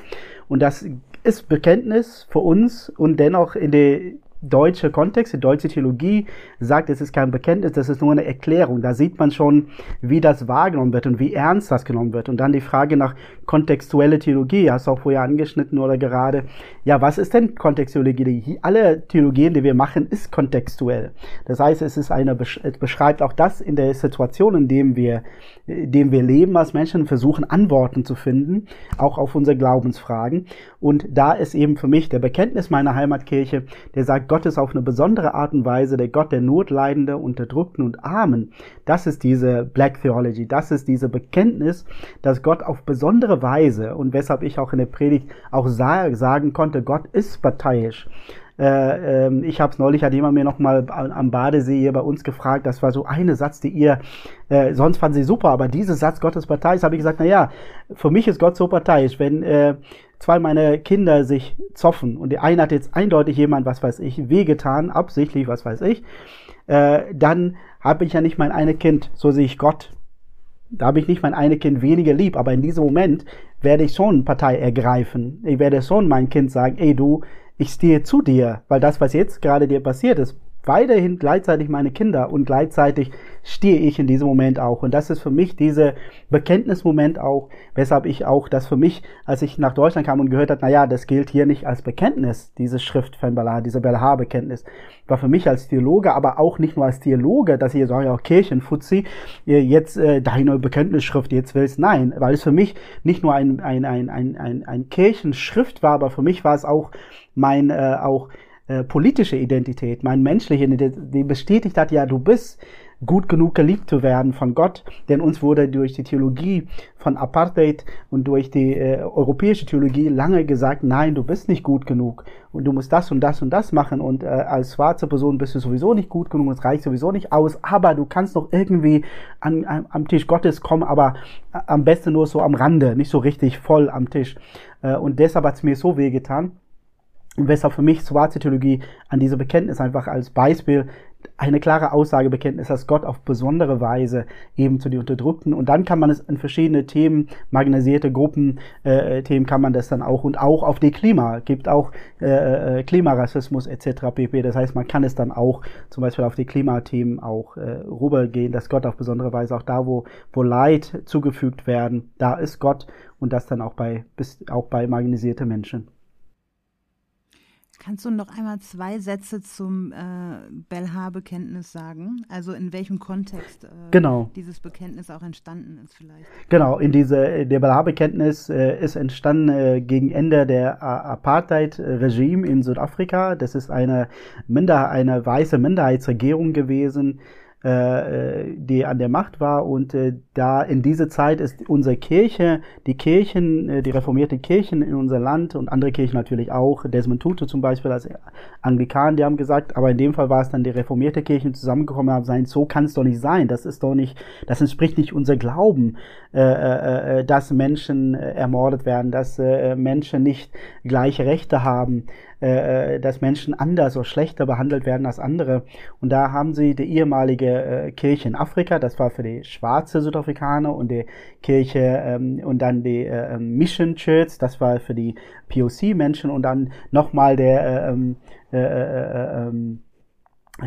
Und das ist Bekenntnis für uns und dennoch in der deutsche Kontext, die deutsche Theologie sagt, es ist kein Bekenntnis, das ist nur eine Erklärung. Da sieht man schon, wie das wahrgenommen wird und wie ernst das genommen wird. Und dann die Frage nach kontextuelle Theologie, hast du auch vorher angeschnitten oder gerade. Ja, was ist denn Kontextuologie? Alle Theologien, die wir machen, ist kontextuell. Das heißt, es ist eine, es beschreibt auch das in der Situation, in dem wir, in dem wir leben als Menschen, versuchen Antworten zu finden, auch auf unsere Glaubensfragen. Und da ist eben für mich der Bekenntnis meiner Heimatkirche, der sagt, Gott ist auf eine besondere Art und Weise der Gott der Notleidende, Unterdrückten und Armen. Das ist diese Black Theology, das ist diese Bekenntnis, dass Gott auf besondere Weise und weshalb ich auch in der Predigt auch sagen konnte, Gott ist parteiisch. Äh, äh, ich habe es neulich, hat jemand mir noch mal am Badesee hier bei uns gefragt, das war so eine Satz, die ihr, äh, sonst fanden sie super, aber dieser Satz, Gottes Partei, habe ich gesagt, na ja, für mich ist Gott so parteiisch, wenn äh, zwei meiner Kinder sich zoffen und der eine hat jetzt eindeutig jemand, was weiß ich, wehgetan, absichtlich, was weiß ich, äh, dann habe ich ja nicht mein eine Kind, so sehe ich Gott. Da habe ich nicht mein eine Kind weniger lieb, aber in diesem Moment werde ich schon Partei ergreifen. Ich werde schon mein Kind sagen, ey du, ich stehe zu dir, weil das, was jetzt gerade dir passiert ist, weiterhin gleichzeitig meine Kinder und gleichzeitig stehe ich in diesem Moment auch. Und das ist für mich dieser Bekenntnismoment auch, weshalb ich auch das für mich, als ich nach Deutschland kam und gehört habe, naja, das gilt hier nicht als Bekenntnis, diese Schrift von Bala, diese Belhar-Bekenntnis, war für mich als Theologe, aber auch nicht nur als Theologe, dass ich sage, auch Kirchenfuzzi, jetzt äh, deine Bekenntnisschrift jetzt willst. Nein, weil es für mich nicht nur ein, ein, ein, ein, ein, ein Kirchenschrift war, aber für mich war es auch mein, äh, auch äh, politische Identität, meine menschliche Identität, die bestätigt hat, ja, du bist gut genug geliebt zu werden von Gott, denn uns wurde durch die Theologie von Apartheid und durch die äh, europäische Theologie lange gesagt, nein, du bist nicht gut genug und du musst das und das und das machen und äh, als schwarze Person bist du sowieso nicht gut genug, es reicht sowieso nicht aus, aber du kannst noch irgendwie an, an, am Tisch Gottes kommen, aber äh, am besten nur so am Rande, nicht so richtig voll am Tisch. Äh, und deshalb hat es mir so wehgetan. Und weshalb für mich schwarze Theologie an diese Bekenntnis einfach als Beispiel eine klare Aussagebekenntnis, dass Gott auf besondere Weise eben zu den Unterdrückten und dann kann man es in verschiedene Themen, marginalisierte Gruppen, äh, Themen kann man das dann auch und auch auf die Klima, gibt auch äh, äh Klimarassismus etc. pp. Das heißt, man kann es dann auch zum Beispiel auf die Klimathemen auch äh, rübergehen, dass Gott auf besondere Weise auch da, wo, wo Leid zugefügt werden, da ist Gott und das dann auch bei, bis, auch bei marginalisierte Menschen. Kannst du noch einmal zwei Sätze zum äh, Belha-Bekenntnis sagen? Also in welchem Kontext äh, genau. dieses Bekenntnis auch entstanden ist vielleicht? Genau, in diese, der Belha-Bekenntnis äh, ist entstanden äh, gegen Ende der Apartheid-Regime in Südafrika. Das ist eine, Minder eine weiße Minderheitsregierung gewesen, äh, die an der Macht war. Und äh, da in dieser Zeit ist unsere Kirche, die Kirchen, äh, die reformierte Kirchen in unser Land und andere Kirchen natürlich auch, Desmond Tutu zum Beispiel als Anglikaner, die haben gesagt, aber in dem Fall war es dann die reformierte Kirchen zusammengekommen haben, sein, so kann es doch nicht sein, das ist doch nicht, das entspricht nicht unser Glauben, äh, äh, äh dass Menschen ermordet werden, dass äh, Menschen nicht gleiche Rechte haben, äh, dass Menschen anders oder schlechter behandelt werden als andere. Und da haben sie die ehemalige äh, Kirche in Afrika, das war für die schwarze Südafrikaner und die Kirche ähm, und dann die äh, ähm, Mission Church, das war für die POC-Menschen und dann nochmal der äh, ähm, äh, äh, ähm,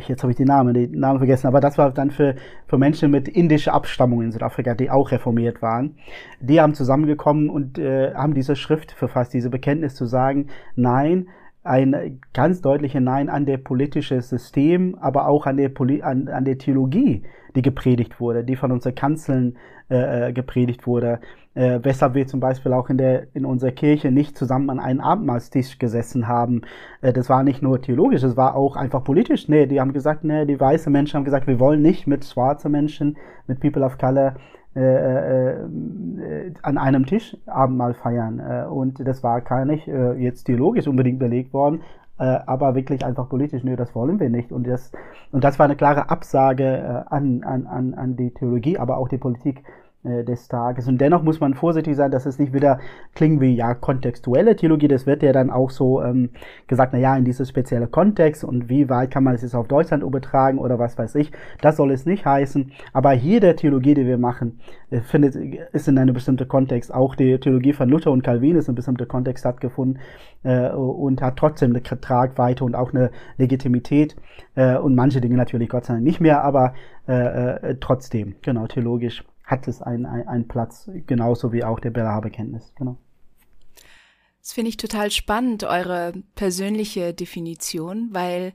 jetzt habe ich den Namen, den Namen vergessen, aber das war dann für, für Menschen mit indischer Abstammung in Südafrika, die auch reformiert waren. Die haben zusammengekommen und äh, haben diese Schrift verfasst, diese Bekenntnis zu sagen, nein, ein ganz deutliches Nein an der politische System, aber auch an der, Poli an, an der Theologie, die gepredigt wurde, die von unseren Kanzeln äh, äh, gepredigt wurde. Äh, weshalb wir zum Beispiel auch in, der, in unserer Kirche nicht zusammen an einem Abendmahlstisch gesessen haben. Äh, das war nicht nur theologisch, das war auch einfach politisch. Nee, die haben gesagt, nee, die weißen Menschen haben gesagt, wir wollen nicht mit schwarzen Menschen, mit People of Color äh, äh, an einem Tisch Abendmahl feiern. Äh, und das war gar nicht äh, jetzt theologisch unbedingt belegt worden, äh, aber wirklich einfach politisch, nö, das wollen wir nicht. Und das, und das war eine klare Absage äh, an, an, an, an die Theologie, aber auch die Politik äh, des Tages. Und dennoch muss man vorsichtig sein, dass es nicht wieder klingen wie ja kontextuelle Theologie. Das wird ja dann auch so ähm, gesagt, na ja, in dieses spezielle Kontext und wie weit kann man es jetzt auf Deutschland übertragen oder was weiß ich. Das soll es nicht heißen. Aber jede Theologie, die wir machen, äh, findet, ist in einem bestimmten Kontext. Auch die Theologie von Luther und Calvin ist in einem bestimmten Kontext stattgefunden äh, und hat trotzdem eine Tragweite und auch eine Legitimität. Äh, und manche Dinge natürlich Gott sei Dank nicht mehr, aber äh, äh, trotzdem, genau, theologisch hat es einen, einen Platz, genauso wie auch der Beraberkenntnis. Genau. Das finde ich total spannend, eure persönliche Definition, weil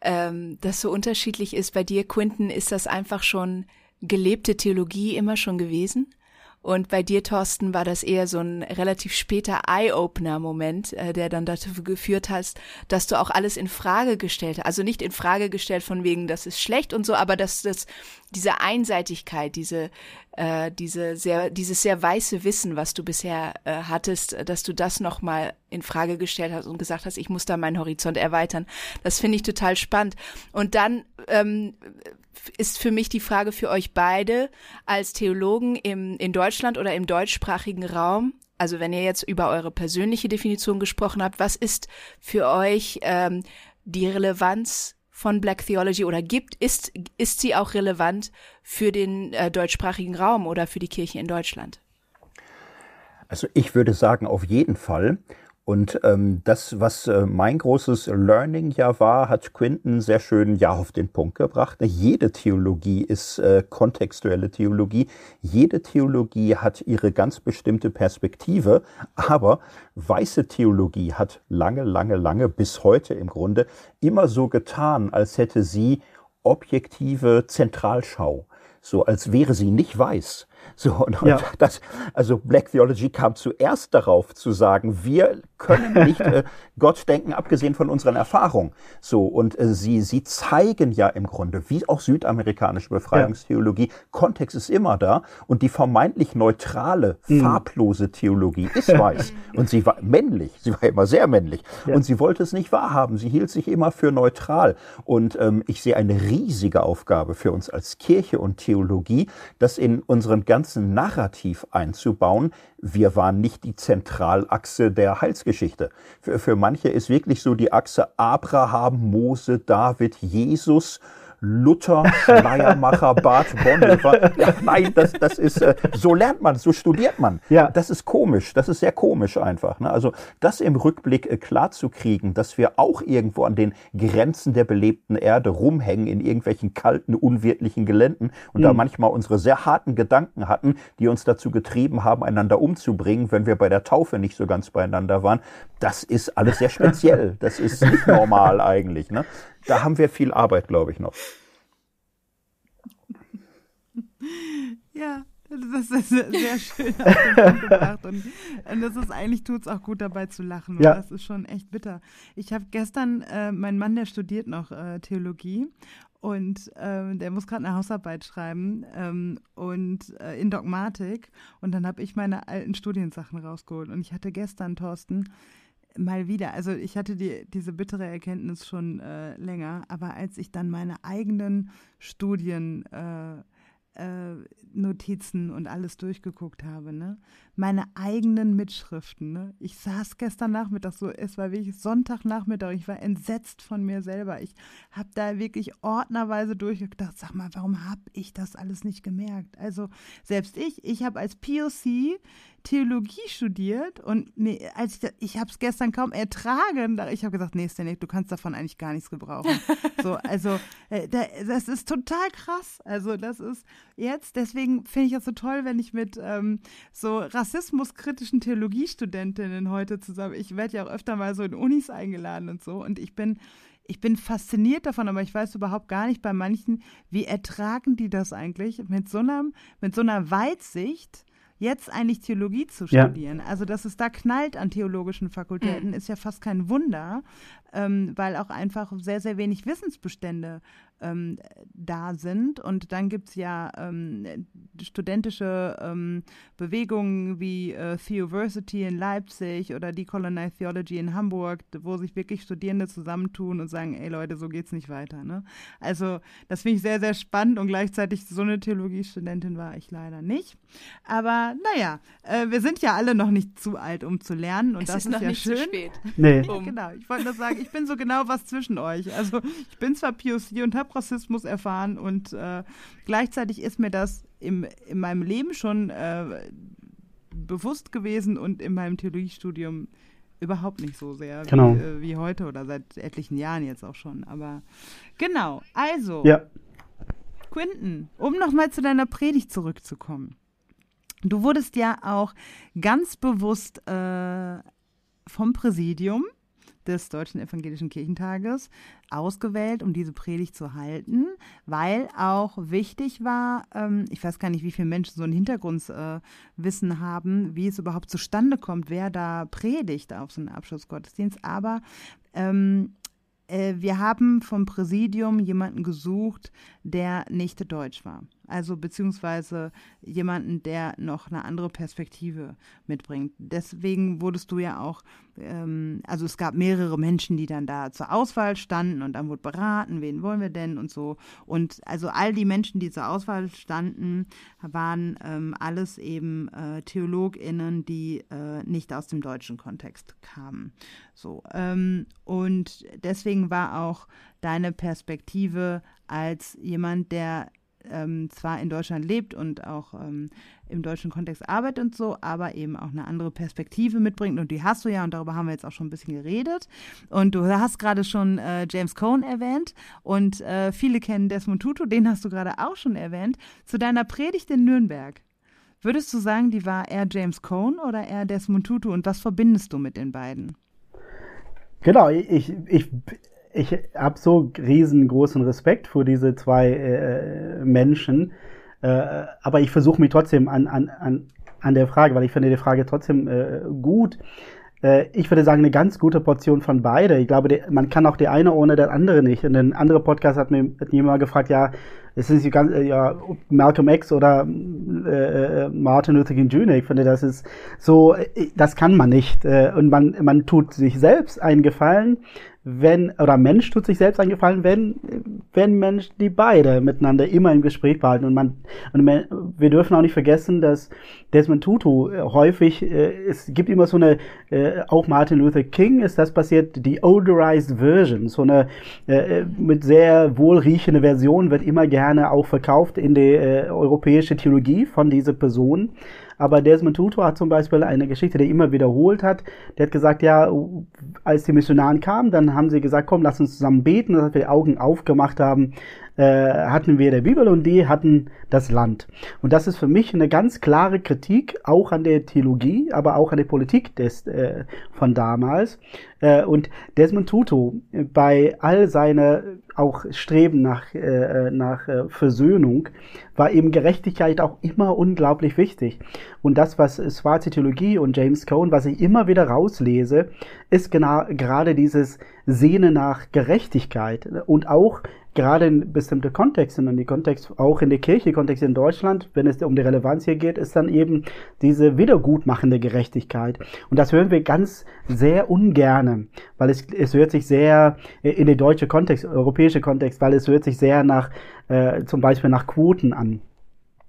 ähm, das so unterschiedlich ist. Bei dir, Quinton, ist das einfach schon gelebte Theologie immer schon gewesen? Und bei dir, Thorsten, war das eher so ein relativ später Eye-Opener-Moment, äh, der dann dazu geführt hat, dass du auch alles in Frage gestellt hast. Also nicht in Frage gestellt von wegen, das ist schlecht und so, aber dass das diese Einseitigkeit, diese äh, diese sehr dieses sehr weiße Wissen, was du bisher äh, hattest, dass du das noch mal in Frage gestellt hast und gesagt hast, ich muss da meinen Horizont erweitern. Das finde ich total spannend. Und dann ähm, ist für mich die Frage für euch beide als Theologen im, in Deutschland oder im deutschsprachigen Raum. Also wenn ihr jetzt über eure persönliche Definition gesprochen habt, was ist für euch ähm, die Relevanz von Black Theology oder gibt, ist, ist sie auch relevant für den äh, deutschsprachigen Raum oder für die Kirche in Deutschland? Also ich würde sagen, auf jeden Fall. Und ähm, das, was äh, mein großes Learning ja war, hat Quinton sehr schön ja auf den Punkt gebracht. Jede Theologie ist äh, kontextuelle Theologie. Jede Theologie hat ihre ganz bestimmte Perspektive. Aber weiße Theologie hat lange, lange, lange bis heute im Grunde immer so getan, als hätte sie objektive Zentralschau. So als wäre sie nicht weiß so, und, ja. das, also Black Theology kam zuerst darauf zu sagen, wir können nicht äh, *laughs* Gott denken, abgesehen von unseren Erfahrungen. So, und äh, sie, sie zeigen ja im Grunde, wie auch südamerikanische Befreiungstheologie, ja. Kontext ist immer da und die vermeintlich neutrale, mhm. farblose Theologie ist weiß. *laughs* und sie war männlich, sie war immer sehr männlich. Ja. Und sie wollte es nicht wahrhaben, sie hielt sich immer für neutral. Und ähm, ich sehe eine riesige Aufgabe für uns als Kirche und Theologie, das in unseren ganzen Narrativ einzubauen. Wir waren nicht die Zentralachse der Heilsgeschichte. Für, für manche ist wirklich so die Achse Abraham, Mose, David, Jesus Luther, Schleiermacher, Bart Bonhoeffer. Ja, nein, das, das ist, äh, so lernt man, so studiert man. Ja. Das ist komisch, das ist sehr komisch einfach. Ne? Also das im Rückblick äh, klar zu kriegen, dass wir auch irgendwo an den Grenzen der belebten Erde rumhängen, in irgendwelchen kalten, unwirtlichen Geländen und mhm. da manchmal unsere sehr harten Gedanken hatten, die uns dazu getrieben haben, einander umzubringen, wenn wir bei der Taufe nicht so ganz beieinander waren. Das ist alles sehr speziell. Das ist nicht normal eigentlich. Ne? Da haben wir viel Arbeit, glaube ich, noch. Ja, das ist sehr schön gebracht. Und, und das ist eigentlich, tut es auch gut dabei zu lachen. Ja. Das ist schon echt bitter. Ich habe gestern, äh, mein Mann, der studiert noch äh, Theologie und ähm, der muss gerade eine Hausarbeit schreiben ähm, und äh, in Dogmatik. Und dann habe ich meine alten Studiensachen rausgeholt. Und ich hatte gestern, Thorsten, mal wieder, also ich hatte die, diese bittere Erkenntnis schon äh, länger, aber als ich dann meine eigenen Studien äh, äh, Notizen und alles durchgeguckt habe, ne? Meine eigenen Mitschriften, ne? Ich saß gestern Nachmittag so, es war wirklich Sonntagnachmittag, ich war entsetzt von mir selber. Ich habe da wirklich ordnerweise durchgedacht, sag mal, warum habe ich das alles nicht gemerkt? Also selbst ich, ich habe als POC Theologie studiert und nee, als ich, ich habe es gestern kaum ertragen. Ich habe gesagt, nee, Stanek, du kannst davon eigentlich gar nichts gebrauchen. *laughs* so, also äh, das ist total krass. Also das ist jetzt, deswegen finde ich es so toll, wenn ich mit ähm, so rassismuskritischen Theologiestudentinnen heute zusammen, ich werde ja auch öfter mal so in Unis eingeladen und so und ich bin ich bin fasziniert davon, aber ich weiß überhaupt gar nicht bei manchen, wie ertragen die das eigentlich mit so einer, mit so einer Weitsicht jetzt eigentlich Theologie zu studieren. Ja. Also, dass es da knallt an theologischen Fakultäten, mhm. ist ja fast kein Wunder, ähm, weil auch einfach sehr, sehr wenig Wissensbestände ähm, da sind. Und dann gibt es ja ähm, studentische ähm, Bewegungen wie äh, Theoversity in Leipzig oder Decolonized Theology in Hamburg, wo sich wirklich Studierende zusammentun und sagen, ey Leute, so geht's nicht weiter. Ne? Also das finde ich sehr, sehr spannend und gleichzeitig so eine Theologiestudentin war ich leider nicht. Aber naja, äh, wir sind ja alle noch nicht zu alt, um zu lernen und es das ist, ist noch ja nicht schön. Zu spät. Nee. Um. *laughs* Genau, ich wollte nur sagen, ich bin so genau was zwischen euch. Also ich bin zwar POC und habe habe Rassismus erfahren und äh, gleichzeitig ist mir das im, in meinem Leben schon äh, bewusst gewesen und in meinem Theologiestudium überhaupt nicht so sehr genau. wie, äh, wie, heute oder seit etlichen Jahren jetzt auch schon. Aber genau, also, ja. Quinten, um nochmal zu deiner Predigt zurückzukommen. Du wurdest ja auch ganz bewusst äh, vom Präsidium des Deutschen Evangelischen Kirchentages ausgewählt, um diese Predigt zu halten, weil auch wichtig war, ähm, ich weiß gar nicht, wie viele Menschen so ein Hintergrundwissen äh, haben, wie es überhaupt zustande kommt, wer da predigt auf so einem Abschlussgottesdienst, aber ähm, äh, wir haben vom Präsidium jemanden gesucht, der nicht deutsch war. Also beziehungsweise jemanden, der noch eine andere Perspektive mitbringt. Deswegen wurdest du ja auch, ähm, also es gab mehrere Menschen, die dann da zur Auswahl standen und dann wurde beraten, wen wollen wir denn und so. Und also all die Menschen, die zur Auswahl standen, waren ähm, alles eben äh, TheologInnen, die äh, nicht aus dem deutschen Kontext kamen. So. Ähm, und deswegen war auch deine Perspektive als jemand, der ähm, zwar in Deutschland lebt und auch ähm, im deutschen Kontext arbeitet und so, aber eben auch eine andere Perspektive mitbringt. Und die hast du ja, und darüber haben wir jetzt auch schon ein bisschen geredet. Und du hast gerade schon äh, James Cohn erwähnt und äh, viele kennen Desmond Tutu, den hast du gerade auch schon erwähnt. Zu deiner Predigt in Nürnberg. Würdest du sagen, die war eher James Cohn oder eher Desmond Tutu und was verbindest du mit den beiden? Genau, ich, ich, ich habe so riesengroßen Respekt vor diese zwei äh, Menschen. Äh, aber ich versuche mich trotzdem an, an, an, an der Frage, weil ich finde die Frage trotzdem äh, gut. Äh, ich würde sagen, eine ganz gute Portion von beide. Ich glaube, die, man kann auch die eine ohne der andere nicht. Und ein anderer Podcast hat mir jemand gefragt, ja, es ist ganz, äh, ja, Malcolm X oder äh, Martin Luther King Jr. Ich finde, das ist so, das kann man nicht. Und man, man tut sich selbst einen Gefallen, wenn, oder Mensch tut sich selbst eingefallen, wenn, wenn Mensch die beide miteinander immer im Gespräch behalten. Und man, und wir dürfen auch nicht vergessen, dass Desmond Tutu äh, häufig, äh, es gibt immer so eine, äh, auch Martin Luther King ist das passiert, die odorized Version, so eine äh, mit sehr wohlriechende Version wird immer gerne auch verkauft in die äh, europäische Theologie von dieser Person. Aber Desmond Tutu hat zum Beispiel eine Geschichte, die er immer wiederholt hat. Der hat gesagt, ja, als die Missionaren kamen, dann haben sie gesagt, komm, lass uns zusammen beten. Und als wir die Augen aufgemacht haben, äh, hatten wir der Bibel und die hatten das Land. Und das ist für mich eine ganz klare Kritik, auch an der Theologie, aber auch an der Politik des, äh, von damals. Äh, und Desmond Tutu äh, bei all seiner auch Streben nach, äh, nach äh, Versöhnung war eben Gerechtigkeit auch immer unglaublich wichtig. Und das, was schwarze Theologie und James Cohn, was ich immer wieder rauslese, ist genau gerade dieses Sehne nach Gerechtigkeit und auch gerade in bestimmte Kontexte, und die Kontext, auch in der Kirche, Kontext in Deutschland, wenn es um die Relevanz hier geht, ist dann eben diese wiedergutmachende Gerechtigkeit. Und das hören wir ganz sehr ungerne, weil es, es hört sich sehr in der deutsche Kontext, europäische Kontext, weil es hört sich sehr nach, äh, zum Beispiel nach Quoten an.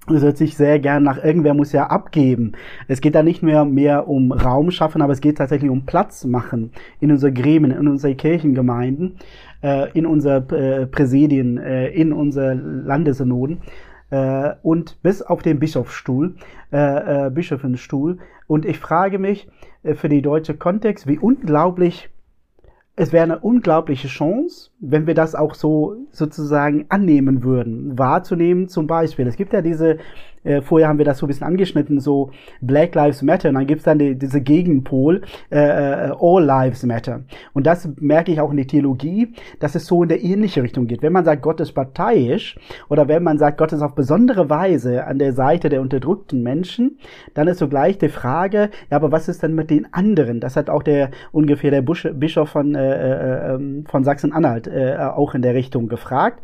Es hört sich sehr gern nach, irgendwer muss ja abgeben. Es geht da nicht mehr, mehr um Raum schaffen, aber es geht tatsächlich um Platz machen in unsere Gremien, in unsere Kirchengemeinden äh, in unser äh, Präsidien, äh, in unser Landessynoden äh, und bis auf den Bischofsstuhl, äh, äh, Bischofenstuhl. Und ich frage mich äh, für die deutsche Kontext, wie unglaublich es wäre eine unglaubliche Chance, wenn wir das auch so sozusagen annehmen würden, wahrzunehmen zum Beispiel. Es gibt ja diese äh, vorher haben wir das so ein bisschen angeschnitten, so Black Lives Matter, und dann gibt's dann die, diese Gegenpol, äh, äh, All Lives Matter. Und das merke ich auch in der Theologie, dass es so in der ähnliche Richtung geht. Wenn man sagt, Gott ist parteiisch, oder wenn man sagt, Gott ist auf besondere Weise an der Seite der unterdrückten Menschen, dann ist sogleich die Frage, ja, aber was ist denn mit den anderen? Das hat auch der ungefähr der Busch, Bischof von, äh, äh, ähm, von Sachsen-Anhalt äh, auch in der Richtung gefragt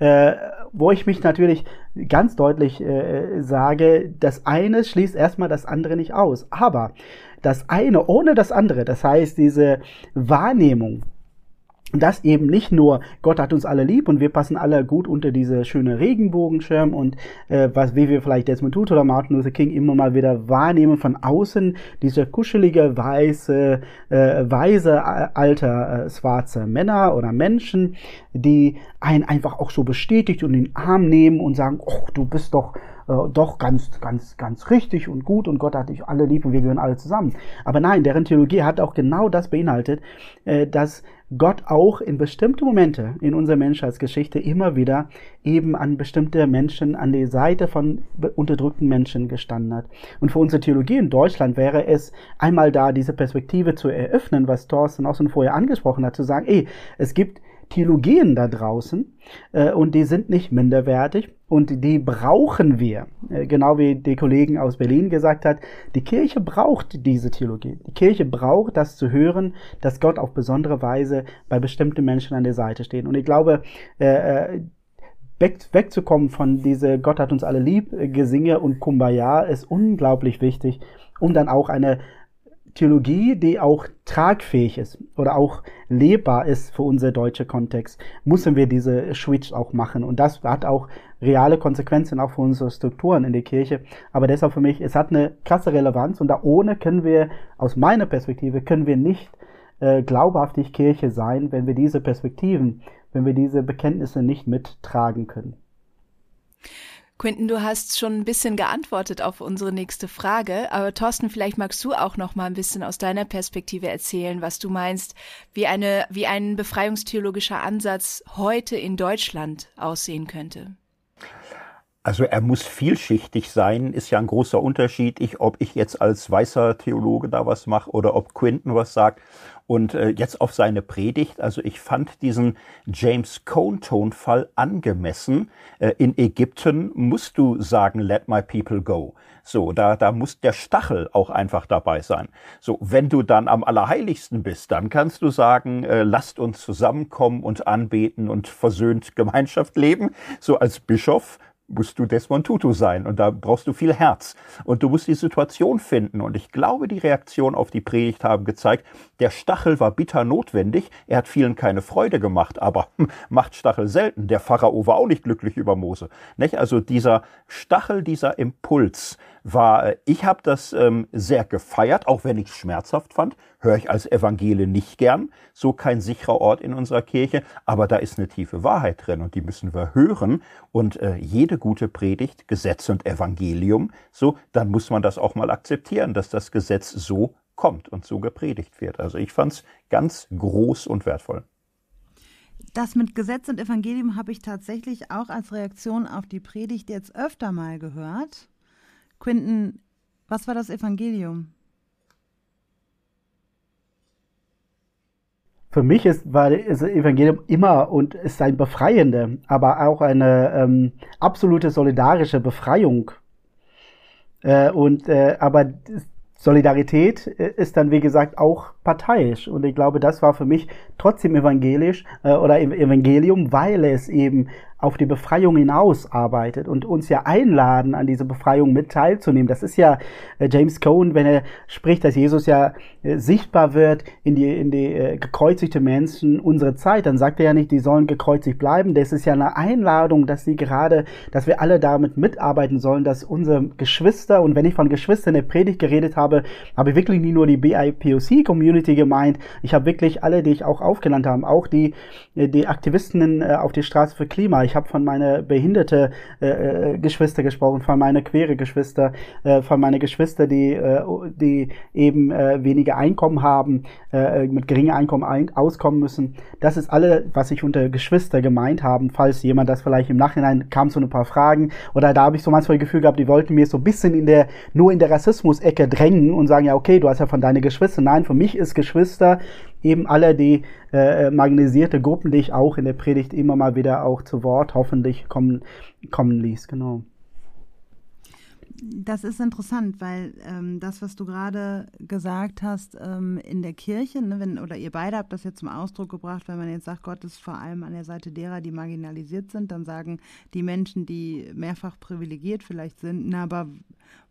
äh, wo ich mich natürlich ganz deutlich äh, sage, das eine schließt erstmal das andere nicht aus. Aber das eine ohne das andere, das heißt diese Wahrnehmung, dass eben nicht nur Gott hat uns alle lieb und wir passen alle gut unter diese schöne Regenbogenschirm und äh, was wie wir vielleicht Desmond Tutu oder Martin Luther King immer mal wieder wahrnehmen von außen diese kuschelige weiße äh, weise äh, alter äh, schwarze Männer oder Menschen die einen einfach auch so bestätigt und in den Arm nehmen und sagen oh du bist doch doch ganz, ganz, ganz richtig und gut und Gott hat dich alle lieb und wir gehören alle zusammen. Aber nein, deren Theologie hat auch genau das beinhaltet, äh, dass Gott auch in bestimmte Momente in unserer Menschheitsgeschichte immer wieder eben an bestimmte Menschen an die Seite von unterdrückten Menschen gestanden hat. Und für unsere Theologie in Deutschland wäre es einmal da, diese Perspektive zu eröffnen, was Thorsten auch schon vorher angesprochen hat, zu sagen, ey, es gibt Theologien da draußen äh, und die sind nicht minderwertig und die brauchen wir. Äh, genau wie die Kollegen aus Berlin gesagt hat, die Kirche braucht diese Theologie. Die Kirche braucht das zu hören, dass Gott auf besondere Weise bei bestimmten Menschen an der Seite steht. Und ich glaube, äh, äh weg, wegzukommen von diese Gott hat uns alle lieb äh, Gesinge und Kumbaya ist unglaublich wichtig, um dann auch eine Theologie, die auch tragfähig ist oder auch lebbar ist für unser deutscher Kontext, müssen wir diese Switch auch machen. Und das hat auch reale Konsequenzen auch für unsere Strukturen in der Kirche. Aber deshalb für mich, es hat eine krasse Relevanz und da ohne können wir, aus meiner Perspektive, können wir nicht äh, glaubhaftig Kirche sein, wenn wir diese Perspektiven, wenn wir diese Bekenntnisse nicht mittragen können. Quinten, du hast schon ein bisschen geantwortet auf unsere nächste Frage, aber Thorsten, vielleicht magst du auch noch mal ein bisschen aus deiner Perspektive erzählen, was du meinst, wie eine wie ein befreiungstheologischer Ansatz heute in Deutschland aussehen könnte. Also er muss vielschichtig sein, ist ja ein großer Unterschied, ich, ob ich jetzt als weißer Theologe da was mache oder ob Quinton was sagt. Und äh, jetzt auf seine Predigt, also ich fand diesen James Cone-Tonfall angemessen. Äh, in Ägypten musst du sagen, let my people go. So, da, da muss der Stachel auch einfach dabei sein. So, wenn du dann am Allerheiligsten bist, dann kannst du sagen, äh, lasst uns zusammenkommen und anbeten und versöhnt Gemeinschaft leben. So als Bischof musst du Desmond Tutu sein und da brauchst du viel Herz und du musst die Situation finden und ich glaube, die Reaktionen auf die Predigt haben gezeigt, der Stachel war bitter notwendig, er hat vielen keine Freude gemacht, aber macht Stachel selten. Der Pharao war auch nicht glücklich über Mose. Nicht? Also dieser Stachel, dieser Impuls war, äh, ich habe das ähm, sehr gefeiert, auch wenn ich es schmerzhaft fand, höre ich als Evangele nicht gern, so kein sicherer Ort in unserer Kirche, aber da ist eine tiefe Wahrheit drin und die müssen wir hören und äh, jede gute Predigt, Gesetz und Evangelium, so, dann muss man das auch mal akzeptieren, dass das Gesetz so kommt und so gepredigt wird. Also ich fand es ganz groß und wertvoll. Das mit Gesetz und Evangelium habe ich tatsächlich auch als Reaktion auf die Predigt jetzt öfter mal gehört. Quinten, was war das Evangelium? Für mich ist, war das Evangelium immer und ist ein befreiende, aber auch eine ähm, absolute solidarische Befreiung. Äh, und äh, aber Solidarität äh, ist dann, wie gesagt, auch parteiisch. Und ich glaube, das war für mich trotzdem evangelisch äh, oder Evangelium, weil es eben auf die Befreiung hinaus arbeitet und uns ja einladen, an diese Befreiung mit teilzunehmen. Das ist ja äh, James Cohen, wenn er spricht, dass Jesus ja äh, sichtbar wird in die, in die äh, gekreuzigte Menschen unserer Zeit, dann sagt er ja nicht, die sollen gekreuzigt bleiben. Das ist ja eine Einladung, dass sie gerade, dass wir alle damit mitarbeiten sollen, dass unsere Geschwister, und wenn ich von Geschwistern in der Predigt geredet habe, habe ich wirklich nicht nur die BIPOC-Community gemeint, ich habe wirklich alle, die ich auch aufgenannt habe, auch die, äh, die Aktivisten äh, auf die Straße für Klima, ich habe von meiner behinderte äh, äh, Geschwister gesprochen, von meiner queere Geschwister, äh, von meiner Geschwister, die, äh, die eben äh, weniger Einkommen haben, äh, mit geringem Einkommen ein auskommen müssen. Das ist alle, was ich unter Geschwister gemeint haben, falls jemand das vielleicht im Nachhinein kam so ein paar Fragen oder da habe ich so manchmal das Gefühl gehabt, die wollten mir so ein bisschen in der nur in der Rassismus-Ecke drängen und sagen ja okay, du hast ja von deinen Geschwistern. Nein, für mich ist Geschwister eben alle die äh, marginalisierte Gruppen, die ich auch in der Predigt immer mal wieder auch zu Wort hoffentlich kommen, kommen ließ. Genau. Das ist interessant, weil ähm, das, was du gerade gesagt hast ähm, in der Kirche, ne, wenn, oder ihr beide habt das jetzt zum Ausdruck gebracht, wenn man jetzt sagt, Gott ist vor allem an der Seite derer, die marginalisiert sind, dann sagen die Menschen, die mehrfach privilegiert vielleicht sind, na, aber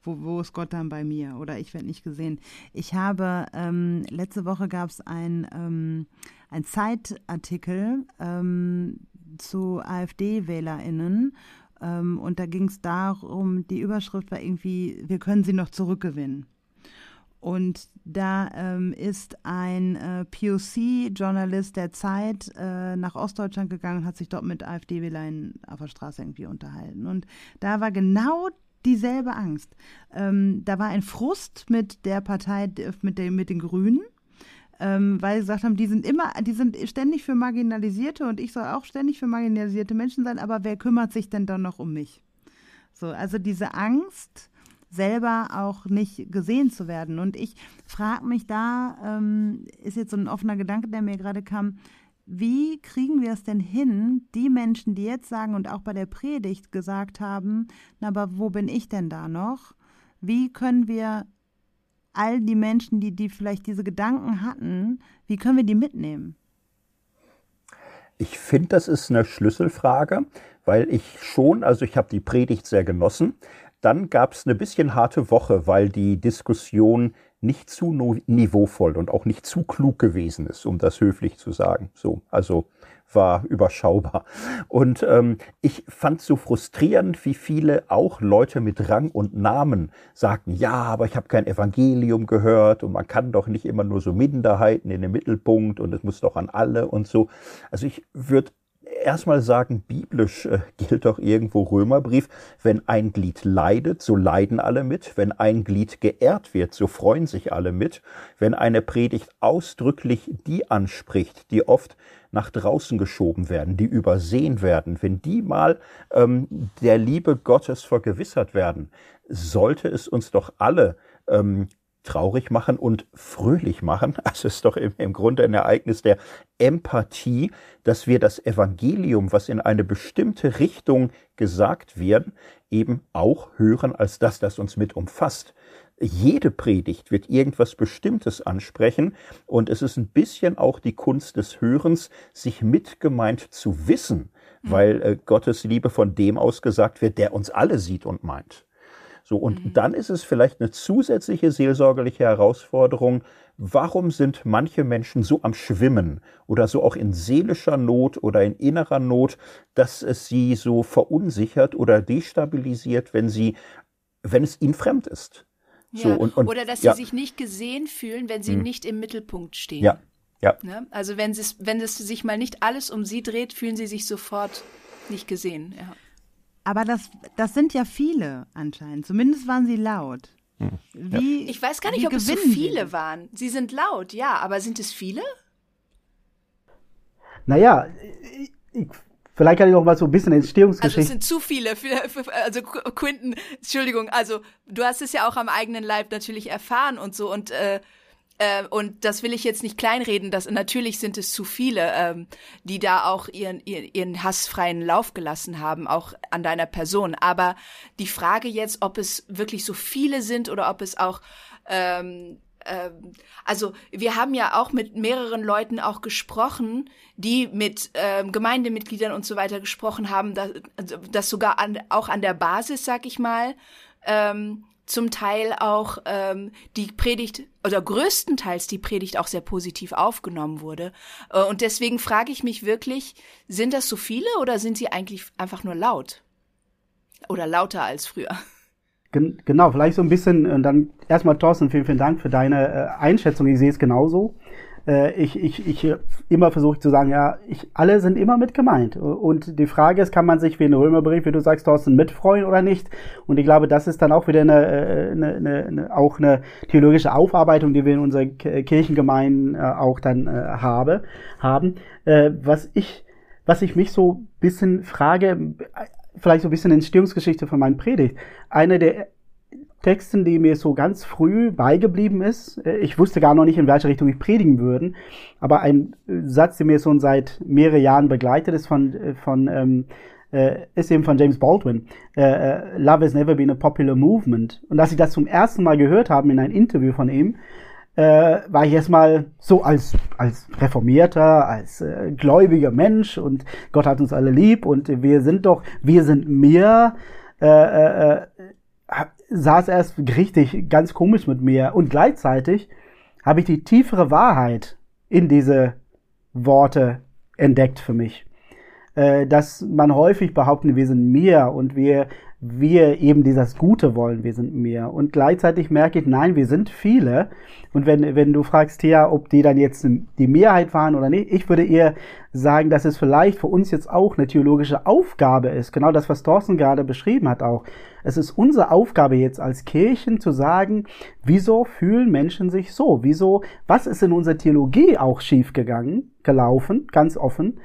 wo, wo ist Gott dann bei mir? Oder ich werde nicht gesehen. Ich habe, ähm, letzte Woche gab es ein, ähm, ein Zeitartikel ähm, zu AfD-WählerInnen ähm, und da ging es darum, die Überschrift war irgendwie, wir können sie noch zurückgewinnen. Und da ähm, ist ein äh, POC-Journalist der Zeit äh, nach Ostdeutschland gegangen und hat sich dort mit AfD-Wählern auf der Straße irgendwie unterhalten. Und da war genau dieselbe Angst. Ähm, da war ein Frust mit der Partei, mit, der, mit den Grünen ähm, weil sie gesagt haben, die sind immer, die sind ständig für Marginalisierte und ich soll auch ständig für marginalisierte Menschen sein, aber wer kümmert sich denn dann noch um mich? So, also diese Angst, selber auch nicht gesehen zu werden. Und ich frage mich da, ähm, ist jetzt so ein offener Gedanke, der mir gerade kam, wie kriegen wir es denn hin, die Menschen, die jetzt sagen und auch bei der Predigt gesagt haben, na, aber wo bin ich denn da noch? Wie können wir all die Menschen, die, die vielleicht diese Gedanken hatten, wie können wir die mitnehmen? Ich finde, das ist eine Schlüsselfrage, weil ich schon, also ich habe die Predigt sehr genossen. Dann gab es eine bisschen harte Woche, weil die Diskussion nicht zu niveauvoll und auch nicht zu klug gewesen ist, um das höflich zu sagen. So, also war überschaubar. Und ähm, ich fand so frustrierend, wie viele auch Leute mit Rang und Namen sagten, ja, aber ich habe kein Evangelium gehört und man kann doch nicht immer nur so Minderheiten in den Mittelpunkt und es muss doch an alle und so. Also ich würde erstmal sagen, biblisch äh, gilt doch irgendwo Römerbrief, wenn ein Glied leidet, so leiden alle mit, wenn ein Glied geehrt wird, so freuen sich alle mit, wenn eine Predigt ausdrücklich die anspricht, die oft nach draußen geschoben werden, die übersehen werden, wenn die mal ähm, der Liebe Gottes vergewissert werden, sollte es uns doch alle ähm, traurig machen und fröhlich machen. *laughs* Also es ist doch im, im Grunde ein Ereignis der Empathie, dass wir das Evangelium, was in eine bestimmte Richtung gesagt wird, eben auch hören als das, das uns mit umfasst. Jede Predigt wird irgendwas Bestimmtes ansprechen und es ist ein bisschen auch die Kunst des Hörens, sich mitgemeint zu wissen, weil äh, Gottes Liebe von dem ausgesagt wird, der uns alle sieht und meint. So, und mhm. dann ist es vielleicht eine zusätzliche seelsorgerliche Herausforderung. Warum sind manche Menschen so am Schwimmen oder so auch in seelischer Not oder in innerer Not, dass es sie so verunsichert oder destabilisiert, wenn sie, wenn es ihnen fremd ist? Ja. So, und, und, oder dass ja. sie sich nicht gesehen fühlen, wenn sie hm. nicht im Mittelpunkt stehen. Ja, ja. Ne? Also wenn es, wenn es sich mal nicht alles um sie dreht, fühlen sie sich sofort nicht gesehen. Ja. Aber das, das sind ja viele anscheinend. Zumindest waren sie laut. Hm. Wie, ich weiß gar nicht, ob es so viele sie? waren. Sie sind laut, ja, aber sind es viele? Naja, ich, vielleicht kann ich noch mal so ein bisschen Entstehungsgeschichte. Also es sind zu viele. Für, für, also Quinton, Entschuldigung, also du hast es ja auch am eigenen Leib natürlich erfahren und so und äh, äh, und das will ich jetzt nicht kleinreden, dass natürlich sind es zu viele, ähm, die da auch ihren, ihren, ihren hassfreien Lauf gelassen haben, auch an deiner Person. Aber die Frage jetzt, ob es wirklich so viele sind oder ob es auch ähm, ähm, also wir haben ja auch mit mehreren Leuten auch gesprochen, die mit ähm, Gemeindemitgliedern und so weiter gesprochen haben, dass, dass sogar an, auch an der Basis, sag ich mal, ähm, zum Teil auch ähm, die Predigt oder größtenteils die Predigt auch sehr positiv aufgenommen wurde. Äh, und deswegen frage ich mich wirklich, sind das so viele oder sind sie eigentlich einfach nur laut? Oder lauter als früher? Genau, vielleicht so ein bisschen, und dann erstmal Thorsten, vielen, vielen Dank für deine äh, Einschätzung. Ich sehe es genauso äh, ich, ich, ich immer versuche zu sagen, ja, ich, alle sind immer mit gemeint. Und die Frage ist, kann man sich wie ein Römerbrief, wie du sagst, Thorsten, mitfreuen oder nicht? Und ich glaube, das ist dann auch wieder eine, äh, eine, eine, eine auch eine theologische Aufarbeitung, die wir in unseren Kirchengemeinden äh, auch dann äh, habe, haben. Äh, was ich, was ich mich so bisschen frage, vielleicht so ein bisschen Entstehungsgeschichte von meinen Predigt. Eine der Texten, die mir so ganz früh beigeblieben ist. Äh, ich wusste gar noch nicht, in welche Richtung ich predigen würde. Aber ein äh, Satz, der mir schon seit mehreren Jahren begleitet ist, von, äh, von ähm, äh, ist eben von James Baldwin. Äh, Love has never been a popular movement. Und als ich das zum ersten Mal gehört habe in einem Interview von ihm, äh, war ich erstmal so als, als reformierter, als äh, gläubiger Mensch und Gott hat uns alle lieb und wir sind doch, wir sind mehr. Äh, äh, saß erst richtig ganz komisch mit mir und gleichzeitig habe ich die tiefere Wahrheit in diese Worte entdeckt für mich. Äh, dass man häufig behaupten, wir sind mehr und wir wir eben dieses Gute wollen, wir sind mehr. Und gleichzeitig merke ich, nein, wir sind viele. Und wenn, wenn du fragst, Thea, ob die dann jetzt die Mehrheit waren oder nicht, ich würde eher sagen, dass es vielleicht für uns jetzt auch eine theologische Aufgabe ist. Genau das, was Thorsten gerade beschrieben hat auch. Es ist unsere Aufgabe jetzt als Kirchen zu sagen, wieso fühlen Menschen sich so? Wieso, was ist in unserer Theologie auch schiefgegangen, gelaufen, ganz offen?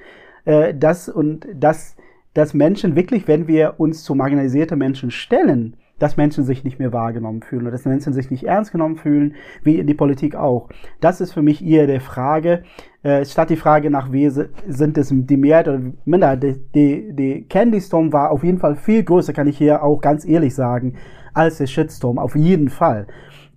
Äh, das und das dass Menschen wirklich, wenn wir uns zu marginalisierten Menschen stellen, dass Menschen sich nicht mehr wahrgenommen fühlen oder dass Menschen sich nicht ernst genommen fühlen, wie in die Politik auch. Das ist für mich eher der Frage, äh, statt die Frage nach, wie sind es die Mehrheit oder Minderheit. Die, die, die Candy Storm war auf jeden Fall viel größer, kann ich hier auch ganz ehrlich sagen, als der Shitstorm, auf jeden Fall.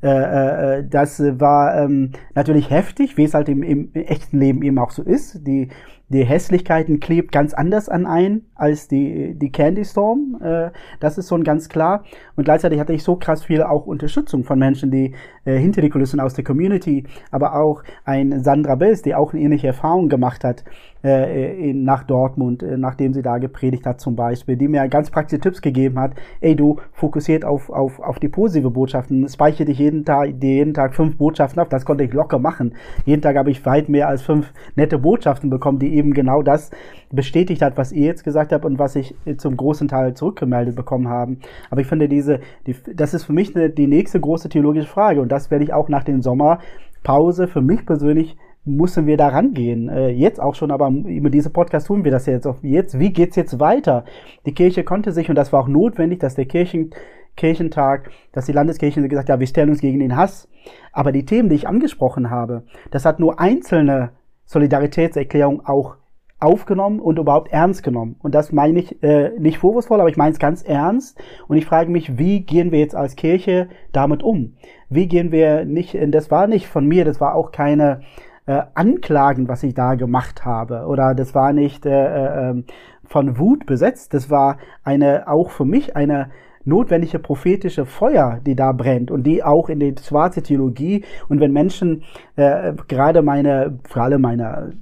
Äh, äh, das war ähm, natürlich heftig, wie es halt im, im echten Leben eben auch so ist. Die die Hässlichkeiten klebt ganz anders an ein als die, die Candy Storm. Äh, das ist schon ganz klar. Und gleichzeitig hatte ich so krass viel auch Unterstützung von Menschen, die äh, hinter die Kulissen aus der Community, aber auch ein Sandra Bills, die auch eine ähnliche Erfahrung gemacht hat äh, in, nach Dortmund, äh, nachdem sie da gepredigt hat zum Beispiel, die mir ganz praktische Tipps gegeben hat. Ey, du fokussiert auf, auf, auf die positive Botschaften, speichere dich jeden Tag, jeden Tag fünf Botschaften ab. Das konnte ich locker machen. Jeden Tag habe ich weit mehr als fünf nette Botschaften bekommen, die eben genau das bestätigt hat, was ihr jetzt gesagt habt und was ich zum großen Teil zurückgemeldet bekommen haben. Aber ich finde diese, die, das ist für mich eine, die nächste große theologische Frage und das werde ich auch nach den Sommerpause für mich persönlich müssen wir da rangehen. Äh, jetzt auch schon, aber über diese Podcast tun wir das jetzt auch jetzt. Wie geht's jetzt weiter? Die Kirche konnte sich, und das war auch notwendig, dass der Kirchen, Kirchentag, dass die Landeskirche gesagt hat, ja, wir stellen uns gegen den Hass. Aber die Themen, die ich angesprochen habe, das hat nur einzelne Solidaritätserklärungen auch aufgenommen und überhaupt ernst genommen. Und das meine ich äh, nicht vorwurfsvoll, aber ich meine es ganz ernst. Und ich frage mich, wie gehen wir jetzt als Kirche damit um? Wie gehen wir nicht, das war nicht von mir, das war auch keine äh, Anklagen, was ich da gemacht habe. Oder das war nicht äh, äh, ähm, von Wut besetzt. Das war eine, auch für mich eine notwendige prophetische Feuer, die da brennt und die auch in die schwarze Theologie und wenn Menschen, äh, gerade meine, vor allem meine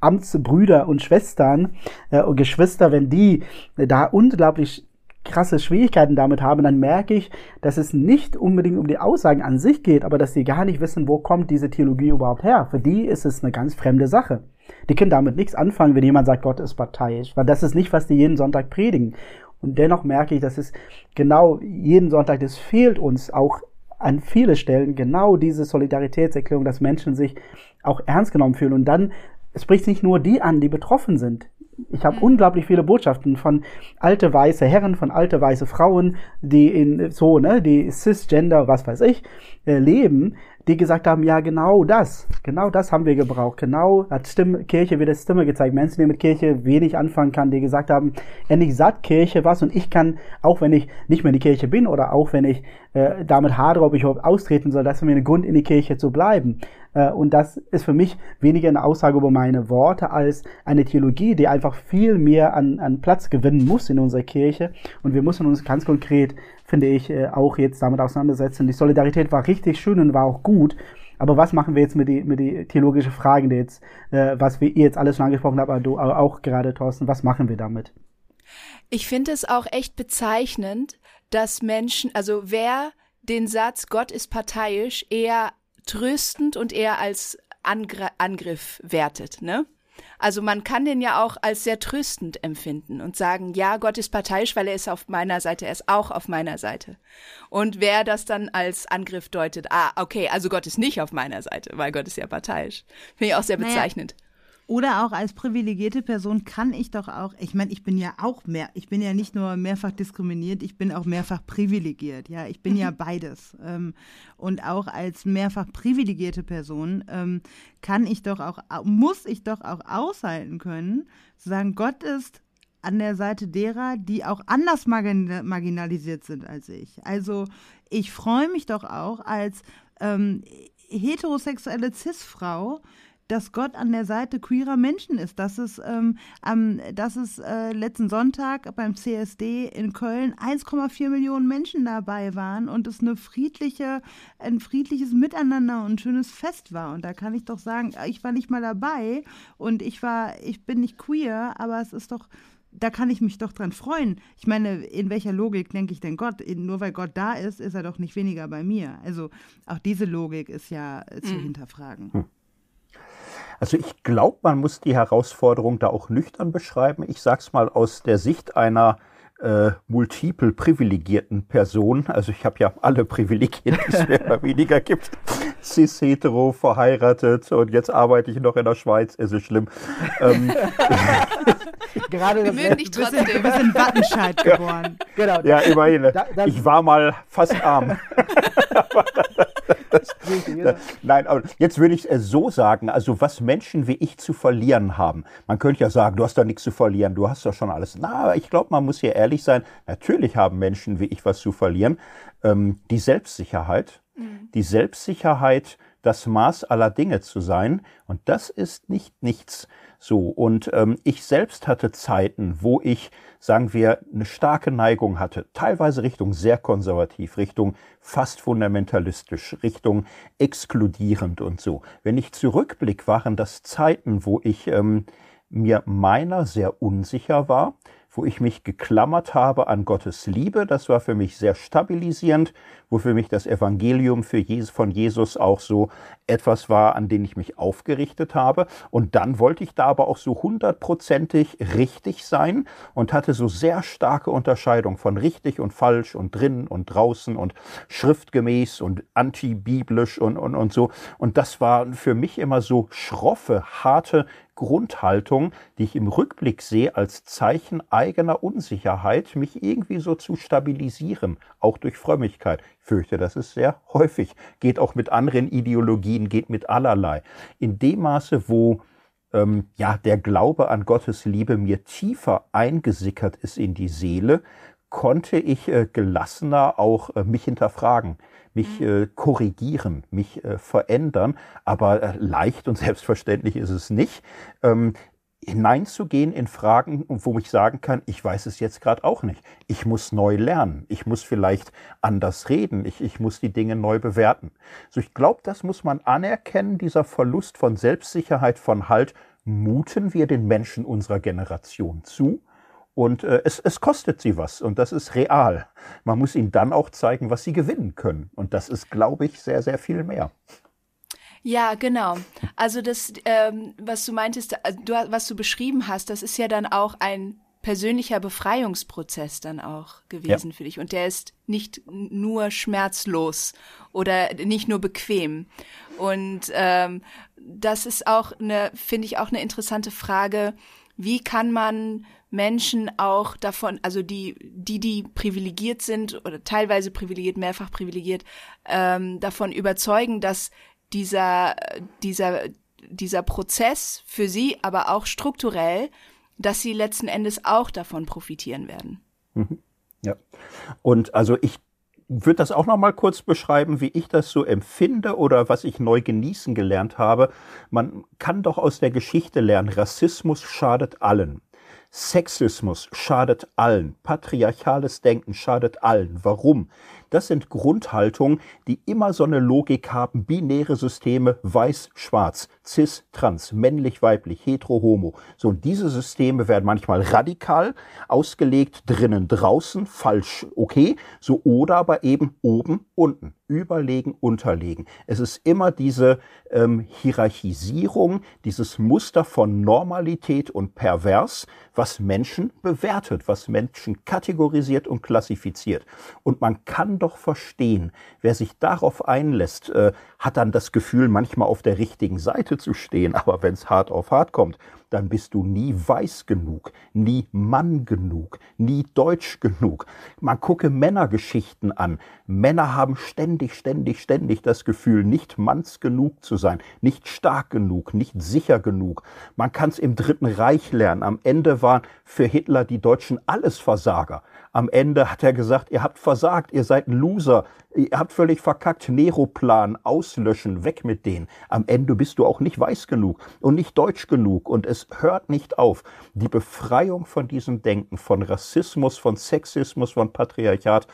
Amtsbrüder und Schwestern äh, und Geschwister, wenn die da unglaublich krasse Schwierigkeiten damit haben, dann merke ich, dass es nicht unbedingt um die Aussagen an sich geht, aber dass sie gar nicht wissen, wo kommt diese Theologie überhaupt her. Für die ist es eine ganz fremde Sache. Die können damit nichts anfangen, wenn jemand sagt, Gott ist parteiisch, weil das ist nicht, was die jeden Sonntag predigen. Und dennoch merke ich, dass es genau jeden Sonntag, das fehlt uns auch an viele Stellen genau diese Solidaritätserklärung, dass Menschen sich auch ernst genommen fühlen. Und dann spricht es nicht nur die an, die betroffen sind ich habe unglaublich viele Botschaften von alte weiße Herren, von alte weiße Frauen, die in so, ne, die cisgender, was weiß ich, äh, leben, die gesagt haben, ja, genau das, genau das haben wir gebraucht. Genau hat Stimme, Kirche wieder Stimme gezeigt. Menschen, die mit Kirche wenig anfangen kann, die gesagt haben, endlich sagt Kirche was und ich kann, auch wenn ich nicht mehr in die Kirche bin oder auch wenn ich äh, damit hadere, ob ich überhaupt austreten soll, das ist mir ein Grund, in die Kirche zu bleiben. Äh, und das ist für mich weniger eine Aussage über meine Worte als eine Theologie, die einfach viel mehr an, an Platz gewinnen muss in unserer Kirche. Und wir müssen uns ganz konkret, finde ich, äh, auch jetzt damit auseinandersetzen. Die Solidarität war richtig schön und war auch gut. Aber was machen wir jetzt mit die, mit die theologische Fragen, die jetzt, äh, was wir ihr jetzt alles schon angesprochen habt, aber du auch gerade, Thorsten, was machen wir damit? Ich finde es auch echt bezeichnend, dass Menschen, also wer den Satz Gott ist parteiisch eher tröstend und eher als Angr Angriff wertet, ne? Also man kann den ja auch als sehr tröstend empfinden und sagen, ja, Gott ist parteiisch, weil er ist auf meiner Seite, er ist auch auf meiner Seite. Und wer das dann als Angriff deutet, ah, okay, also Gott ist nicht auf meiner Seite, weil Gott ist ja parteiisch. Finde ich auch sehr bezeichnend. Naja. Oder auch als privilegierte Person kann ich doch auch, ich meine, ich bin ja auch mehr, ich bin ja nicht nur mehrfach diskriminiert, ich bin auch mehrfach privilegiert, ja, ich bin ja mhm. beides. Ähm, und auch als mehrfach privilegierte Person ähm, kann ich doch auch, muss ich doch auch aushalten können, zu sagen, Gott ist an der Seite derer, die auch anders marginalisiert sind als ich. Also ich freue mich doch auch als ähm, heterosexuelle Cis-Frau, dass Gott an der Seite queerer Menschen ist, dass es, ähm, ähm, dass es äh, letzten Sonntag beim CSD in Köln 1,4 Millionen Menschen dabei waren und es eine friedliche, ein friedliches Miteinander und ein schönes Fest war. Und da kann ich doch sagen, ich war nicht mal dabei und ich war, ich bin nicht queer, aber es ist doch da kann ich mich doch dran freuen. Ich meine, in welcher Logik denke ich denn Gott? Nur weil Gott da ist, ist er doch nicht weniger bei mir. Also auch diese Logik ist ja äh, zu mhm. hinterfragen. Also ich glaube, man muss die Herausforderung da auch nüchtern beschreiben. Ich sage es mal aus der Sicht einer äh, multiple privilegierten Person. Also ich habe ja alle Privilegien, die es mehr oder *laughs* weniger gibt. Cis, hetero, verheiratet und jetzt arbeite ich noch in der Schweiz. Es ist schlimm. Ähm, *laughs* Gerade Wir nicht trotzdem. Du bist in Wattenscheid geboren. Genau. Ja, immerhin. Da, ich war mal fast arm. das, *laughs* das, *laughs* nein, aber jetzt würde ich es so sagen, also was Menschen wie ich zu verlieren haben. Man könnte ja sagen, du hast doch nichts zu verlieren, du hast doch schon alles. Na, ich glaube, man muss hier ehrlich sein. Natürlich haben Menschen wie ich was zu verlieren. Ähm, die Selbstsicherheit, mhm. die Selbstsicherheit, das Maß aller Dinge zu sein. Und das ist nicht nichts. So, und ähm, ich selbst hatte Zeiten, wo ich, sagen wir, eine starke Neigung hatte, teilweise Richtung sehr konservativ, Richtung fast fundamentalistisch, Richtung exkludierend und so. Wenn ich zurückblick, waren das Zeiten, wo ich ähm, mir meiner sehr unsicher war, wo ich mich geklammert habe an Gottes Liebe. Das war für mich sehr stabilisierend, wo für mich das Evangelium Jesus, von Jesus auch so etwas war, an den ich mich aufgerichtet habe. Und dann wollte ich da aber auch so hundertprozentig richtig sein und hatte so sehr starke Unterscheidung von richtig und falsch und drinnen und draußen und schriftgemäß und antibiblisch und, und, und so. Und das war für mich immer so schroffe, harte Grundhaltung, die ich im Rückblick sehe als Zeichen eigener Unsicherheit, mich irgendwie so zu stabilisieren, auch durch Frömmigkeit. Ich fürchte, das ist sehr häufig, geht auch mit anderen Ideologien, geht mit allerlei. In dem Maße, wo ähm, ja der Glaube an Gottes Liebe mir tiefer eingesickert ist in die Seele, konnte ich äh, gelassener auch äh, mich hinterfragen mich mhm. äh, korrigieren, mich äh, verändern. Aber äh, leicht und *laughs* selbstverständlich ist es nicht. Ähm, hineinzugehen in Fragen, wo ich sagen kann, ich weiß es jetzt gerade auch nicht. Ich muss neu lernen. Ich muss vielleicht anders reden. Ich, ich muss die Dinge neu bewerten. So, ich glaube, das muss man anerkennen, dieser Verlust von Selbstsicherheit, von Halt, muten wir den Menschen unserer Generation zu. Und äh, es, es kostet sie was und das ist real. Man muss ihnen dann auch zeigen, was sie gewinnen können. Und das ist, glaube ich, sehr, sehr viel mehr. Ja, genau. Also das, ähm, was du meintest, äh, du, was du beschrieben hast, das ist ja dann auch ein persönlicher Befreiungsprozess dann auch gewesen ja. für dich. Und der ist nicht nur schmerzlos oder nicht nur bequem. Und ähm, das ist auch eine, finde ich auch eine interessante Frage. Wie kann man Menschen auch davon, also die, die, die privilegiert sind oder teilweise privilegiert, mehrfach privilegiert, ähm, davon überzeugen, dass dieser, dieser, dieser Prozess für sie, aber auch strukturell, dass sie letzten Endes auch davon profitieren werden. Mhm. Ja. Und also ich würde das auch noch mal kurz beschreiben, wie ich das so empfinde oder was ich neu genießen gelernt habe. Man kann doch aus der Geschichte lernen, Rassismus schadet allen. Sexismus schadet allen. Patriarchales Denken schadet allen. Warum? Das sind Grundhaltungen, die immer so eine Logik haben. Binäre Systeme, weiß, schwarz, cis, trans, männlich, weiblich, hetero, homo. So, und diese Systeme werden manchmal radikal ausgelegt, drinnen, draußen, falsch, okay. So, oder aber eben oben, unten überlegen, unterlegen. Es ist immer diese ähm, Hierarchisierung, dieses Muster von Normalität und Pervers, was Menschen bewertet, was Menschen kategorisiert und klassifiziert. Und man kann doch verstehen, wer sich darauf einlässt, äh, hat dann das Gefühl, manchmal auf der richtigen Seite zu stehen. Aber wenn es hart auf hart kommt, dann bist du nie weiß genug, nie Mann genug, nie deutsch genug. Man gucke Männergeschichten an. Männer haben ständig, ständig, ständig das Gefühl, nicht manns genug zu sein, nicht stark genug, nicht sicher genug. Man kann es im Dritten Reich lernen. Am Ende waren für Hitler die Deutschen alles Versager. Am Ende hat er gesagt, ihr habt versagt, ihr seid ein Loser, ihr habt völlig verkackt, Neroplan, auslöschen, weg mit denen. Am Ende bist du auch nicht weiß genug und nicht deutsch genug und es hört nicht auf. Die Befreiung von diesem Denken, von Rassismus, von Sexismus, von Patriarchat,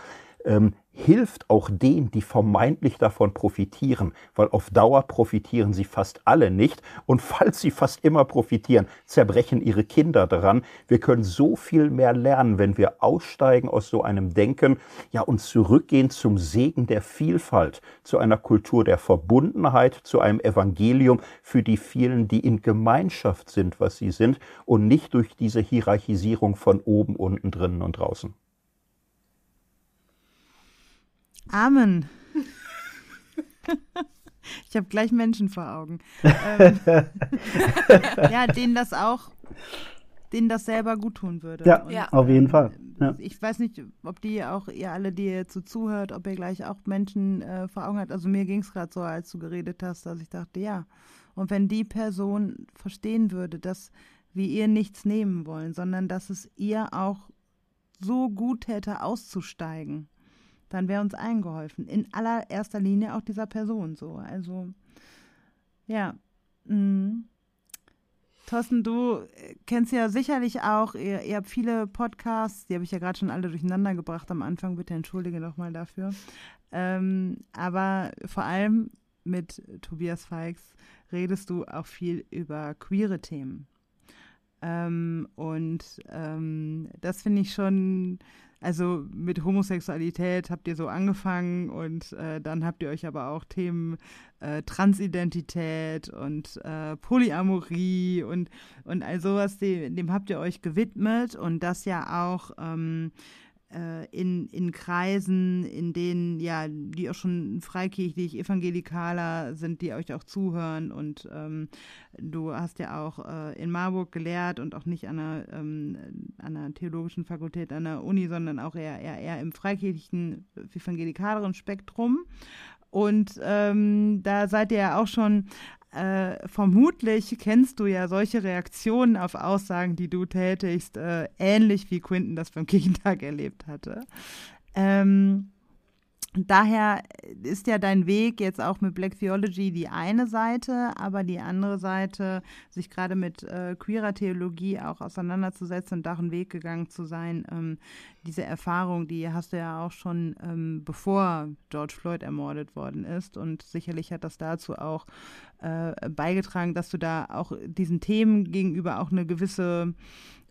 ähm, hilft auch denen, die vermeintlich davon profitieren, weil auf Dauer profitieren sie fast alle nicht und falls sie fast immer profitieren, zerbrechen ihre Kinder daran. Wir können so viel mehr lernen, wenn wir aussteigen aus so einem Denken, ja und zurückgehen zum Segen der Vielfalt, zu einer Kultur der Verbundenheit, zu einem Evangelium für die vielen, die in Gemeinschaft sind, was sie sind und nicht durch diese Hierarchisierung von oben, unten, drinnen und draußen. Amen. *laughs* ich habe gleich Menschen vor Augen. *laughs* ähm, *laughs* ja, denen das auch, denen das selber gut tun würde. Ja, ja. auf jeden Fall. Ja. Ich weiß nicht, ob die auch, ihr alle, die jetzt so zuhört, ob ihr gleich auch Menschen äh, vor Augen habt. Also mir ging es gerade so, als du geredet hast, dass ich dachte, ja. Und wenn die Person verstehen würde, dass wir ihr nichts nehmen wollen, sondern dass es ihr auch so gut hätte, auszusteigen dann wäre uns allen geholfen. In allererster Linie auch dieser Person so. Also, ja. Mhm. Thorsten, du kennst ja sicherlich auch, ihr, ihr habt viele Podcasts, die habe ich ja gerade schon alle durcheinander gebracht am Anfang, bitte entschuldige nochmal dafür. Ähm, aber vor allem mit Tobias Feix redest du auch viel über queere Themen. Ähm, und ähm, das finde ich schon also mit Homosexualität habt ihr so angefangen und äh, dann habt ihr euch aber auch Themen äh, Transidentität und äh, Polyamorie und, und all sowas, dem, dem habt ihr euch gewidmet und das ja auch ähm, äh, in, in Kreisen, in denen, ja, die auch schon freikirchlich, evangelikaler sind, die euch auch zuhören. Und ähm, du hast ja auch äh, in Marburg gelehrt und auch nicht an einer, ähm, an einer theologischen Fakultät an der Uni, sondern auch eher, eher, eher im freikirchlichen, evangelikaleren Spektrum. Und ähm, da seid ihr ja auch schon äh, vermutlich kennst du ja solche Reaktionen auf Aussagen, die du tätigst, äh, ähnlich wie Quinton das beim *laughs* Kirchentag erlebt hatte. Ähm, daher ist ja dein Weg jetzt auch mit Black Theology die eine Seite, aber die andere Seite, sich gerade mit äh, queerer Theologie auch auseinanderzusetzen und da einen Weg gegangen zu sein. Ähm, diese Erfahrung, die hast du ja auch schon ähm, bevor George Floyd ermordet worden ist und sicherlich hat das dazu auch äh, beigetragen, dass du da auch diesen Themen gegenüber auch eine gewisse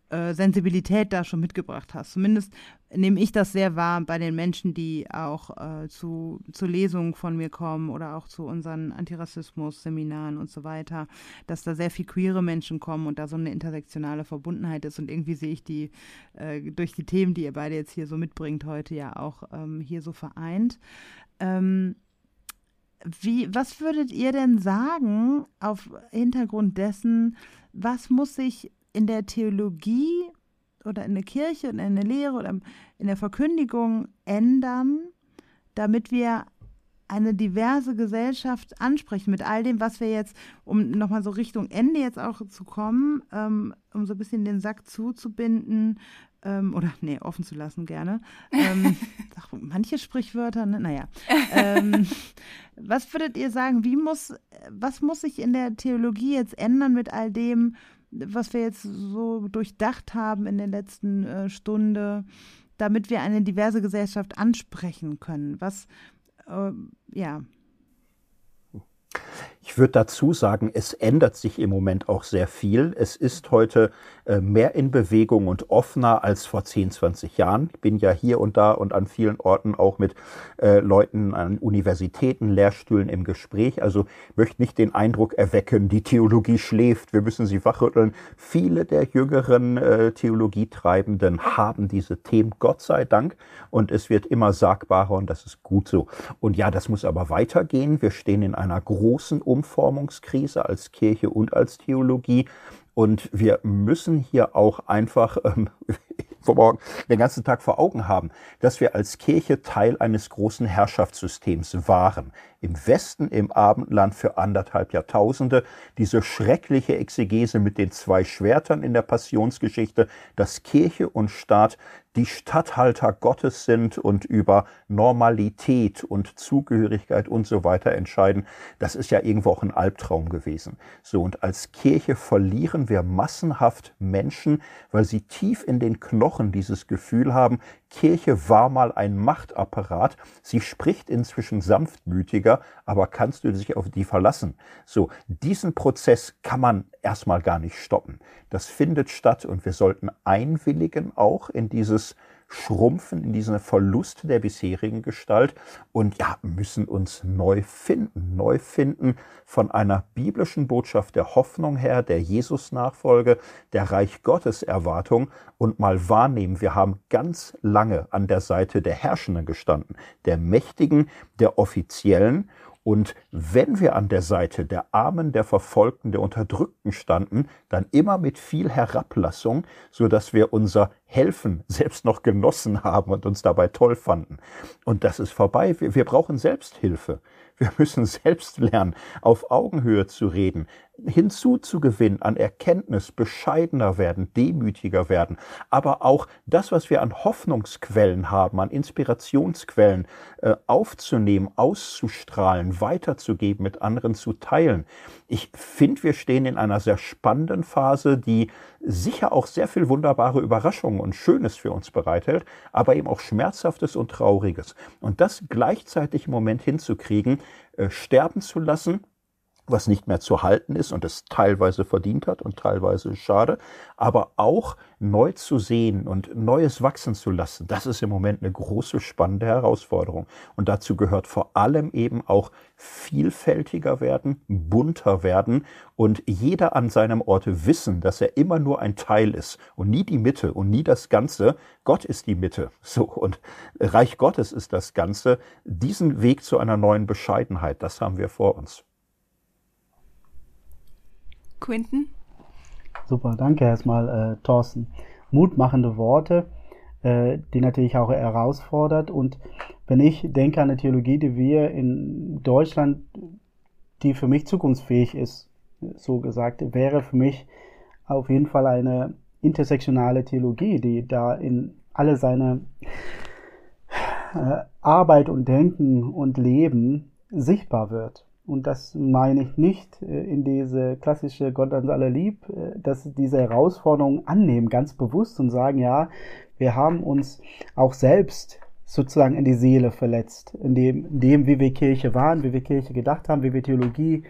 äh, Sensibilität da schon mitgebracht hast. Zumindest nehme ich das sehr wahr bei den Menschen, die auch äh, zu, zu Lesungen von mir kommen oder auch zu unseren Antirassismus-Seminaren und so weiter, dass da sehr viel queere Menschen kommen und da so eine intersektionale Verbundenheit ist. Und irgendwie sehe ich die äh, durch die Themen, die ihr beide jetzt hier so mitbringt, heute ja auch ähm, hier so vereint. Ähm, wie, was würdet ihr denn sagen auf Hintergrund dessen, was muss sich in der Theologie oder in der Kirche oder in der Lehre oder in der Verkündigung ändern, damit wir eine diverse Gesellschaft ansprechen mit all dem, was wir jetzt, um nochmal so Richtung Ende jetzt auch zu kommen, ähm, um so ein bisschen den Sack zuzubinden ähm, oder nee, offen zu lassen gerne. Ähm, *laughs* manche Sprichwörter, ne? naja. Ähm, was würdet ihr sagen, wie muss, was muss sich in der Theologie jetzt ändern mit all dem, was wir jetzt so durchdacht haben in der letzten äh, Stunde, damit wir eine diverse Gesellschaft ansprechen können? Was, äh, ja. Ich würde dazu sagen, es ändert sich im Moment auch sehr viel. Es ist heute äh, mehr in Bewegung und offener als vor 10, 20 Jahren. Ich bin ja hier und da und an vielen Orten auch mit äh, Leuten an Universitäten, Lehrstühlen im Gespräch. Also möchte nicht den Eindruck erwecken, die Theologie schläft, wir müssen sie wachrütteln. Viele der jüngeren äh, Theologietreibenden haben diese Themen, Gott sei Dank. Und es wird immer sagbarer und das ist gut so. Und ja, das muss aber weitergehen. Wir stehen in einer großen Umformungskrise als Kirche und als Theologie. Und wir müssen hier auch einfach ähm, *laughs* den ganzen Tag vor Augen haben, dass wir als Kirche Teil eines großen Herrschaftssystems waren. Im Westen, im Abendland für anderthalb Jahrtausende. Diese schreckliche Exegese mit den zwei Schwertern in der Passionsgeschichte, dass Kirche und Staat die Statthalter Gottes sind und über Normalität und Zugehörigkeit und so weiter entscheiden, das ist ja irgendwo auch ein Albtraum gewesen. So, und als Kirche verlieren wir massenhaft Menschen, weil sie tief in den Knochen dieses Gefühl haben, Kirche war mal ein Machtapparat, sie spricht inzwischen sanftmütiger, aber kannst du dich auf die verlassen? So, diesen Prozess kann man erstmal gar nicht stoppen. Das findet statt und wir sollten einwilligen auch in dieses schrumpfen, in diesen Verlust der bisherigen Gestalt und ja, müssen uns neu finden, neu finden von einer biblischen Botschaft der Hoffnung her, der Jesus-Nachfolge, der Reich Gottes Erwartung. Und mal wahrnehmen, wir haben ganz lange an der Seite der Herrschenden gestanden, der Mächtigen, der Offiziellen. Und wenn wir an der Seite der Armen, der Verfolgten, der Unterdrückten standen, dann immer mit viel Herablassung, so dass wir unser Helfen *laughs* selbst noch genossen haben und uns dabei toll fanden. Und das ist vorbei. Wir, wir brauchen Selbsthilfe. Wir *laughs* müssen selbst lernen, auf Augenhöhe zu reden, hinzuzugewinnen an Erkenntnis, bescheidener werden, demütiger werden, aber auch das, was wir an Hoffnungsquellen haben, an Inspirationsquellen äh, aufzunehmen, auszustrahlen, weiterzugeben, mit anderen zu teilen. Ich finde, wir stehen in einer sehr spannenden Phase, die sicher auch sehr viel wunderbare Überraschungen und Schönes für uns bereithält, aber eben auch Schmerzhaftes und Trauriges. Und das gleichzeitig im Moment hinzukriegen, äh, sterben zu lassen, was nicht mehr zu halten ist und es teilweise verdient hat und teilweise ist schade, aber auch neu zu sehen und Neues wachsen zu lassen, das ist im Moment eine große, spannende Herausforderung. Und dazu gehört vor allem eben auch vielfältiger werden, bunter werden und jeder an seinem Orte wissen, dass er immer nur ein Teil ist und nie die Mitte und nie das Ganze. Gott ist die Mitte. So. Und Reich Gottes ist das Ganze. Diesen Weg zu einer neuen Bescheidenheit, das haben wir vor uns. Quinten? Super, danke erstmal, äh, Thorsten. Mutmachende Worte, äh, die natürlich auch herausfordert. Und wenn ich denke an eine Theologie, die wir in Deutschland, die für mich zukunftsfähig ist, so gesagt, wäre für mich auf jeden Fall eine intersektionale Theologie, die da in alle seine äh, Arbeit und Denken und Leben sichtbar wird. Und das meine ich nicht äh, in diese klassische Gott ans alle lieb, äh, dass diese Herausforderungen annehmen, ganz bewusst und sagen, ja, wir haben uns auch selbst sozusagen in die Seele verletzt, in dem, in dem, wie wir Kirche waren, wie wir Kirche gedacht haben, wie wir Theologie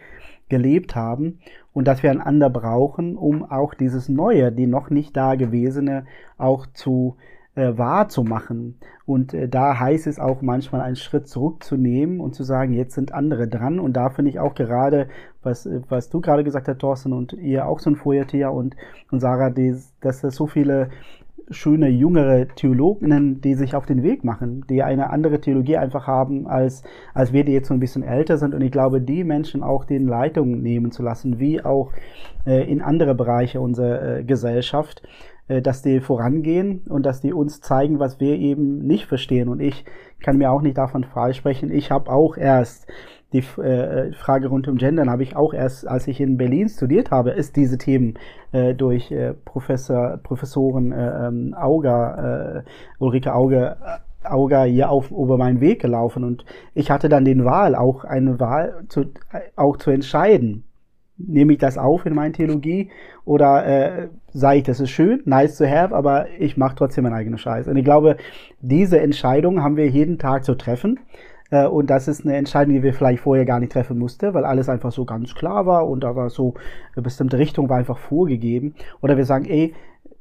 gelebt haben. Und dass wir einander brauchen, um auch dieses Neue, die noch nicht da gewesene, auch zu äh, wahrzumachen. Und äh, da heißt es auch manchmal einen Schritt zurückzunehmen und zu sagen, jetzt sind andere dran. Und da finde ich auch gerade, was, äh, was du gerade gesagt hast, Thorsten, und ihr auch so ein Feuertier und, und Sarah, die, dass es so viele schöne jüngere Theologinnen, die sich auf den Weg machen, die eine andere Theologie einfach haben, als, als wir, die jetzt so ein bisschen älter sind. Und ich glaube, die Menschen auch den Leitungen nehmen zu lassen, wie auch äh, in andere Bereiche unserer äh, Gesellschaft, äh, dass die vorangehen und dass die uns zeigen, was wir eben nicht verstehen. Und ich kann mir auch nicht davon freisprechen. Ich habe auch erst die äh, Frage rund um Gendern habe ich auch erst, als ich in Berlin studiert habe, ist diese Themen äh, durch äh, Professor, Professoren äh, ähm, Auger, äh, Ulrike Auge, äh, Auger hier auf über meinen Weg gelaufen und ich hatte dann den Wahl, auch eine Wahl zu, auch zu entscheiden nehme ich das auf in meine Theologie oder äh, sage ich, das ist schön, nice to have, aber ich mache trotzdem meinen eigenen Scheiß. Und ich glaube, diese Entscheidung haben wir jeden Tag zu treffen. Äh, und das ist eine Entscheidung, die wir vielleicht vorher gar nicht treffen mussten, weil alles einfach so ganz klar war und war so eine bestimmte Richtung war einfach vorgegeben. Oder wir sagen, ey,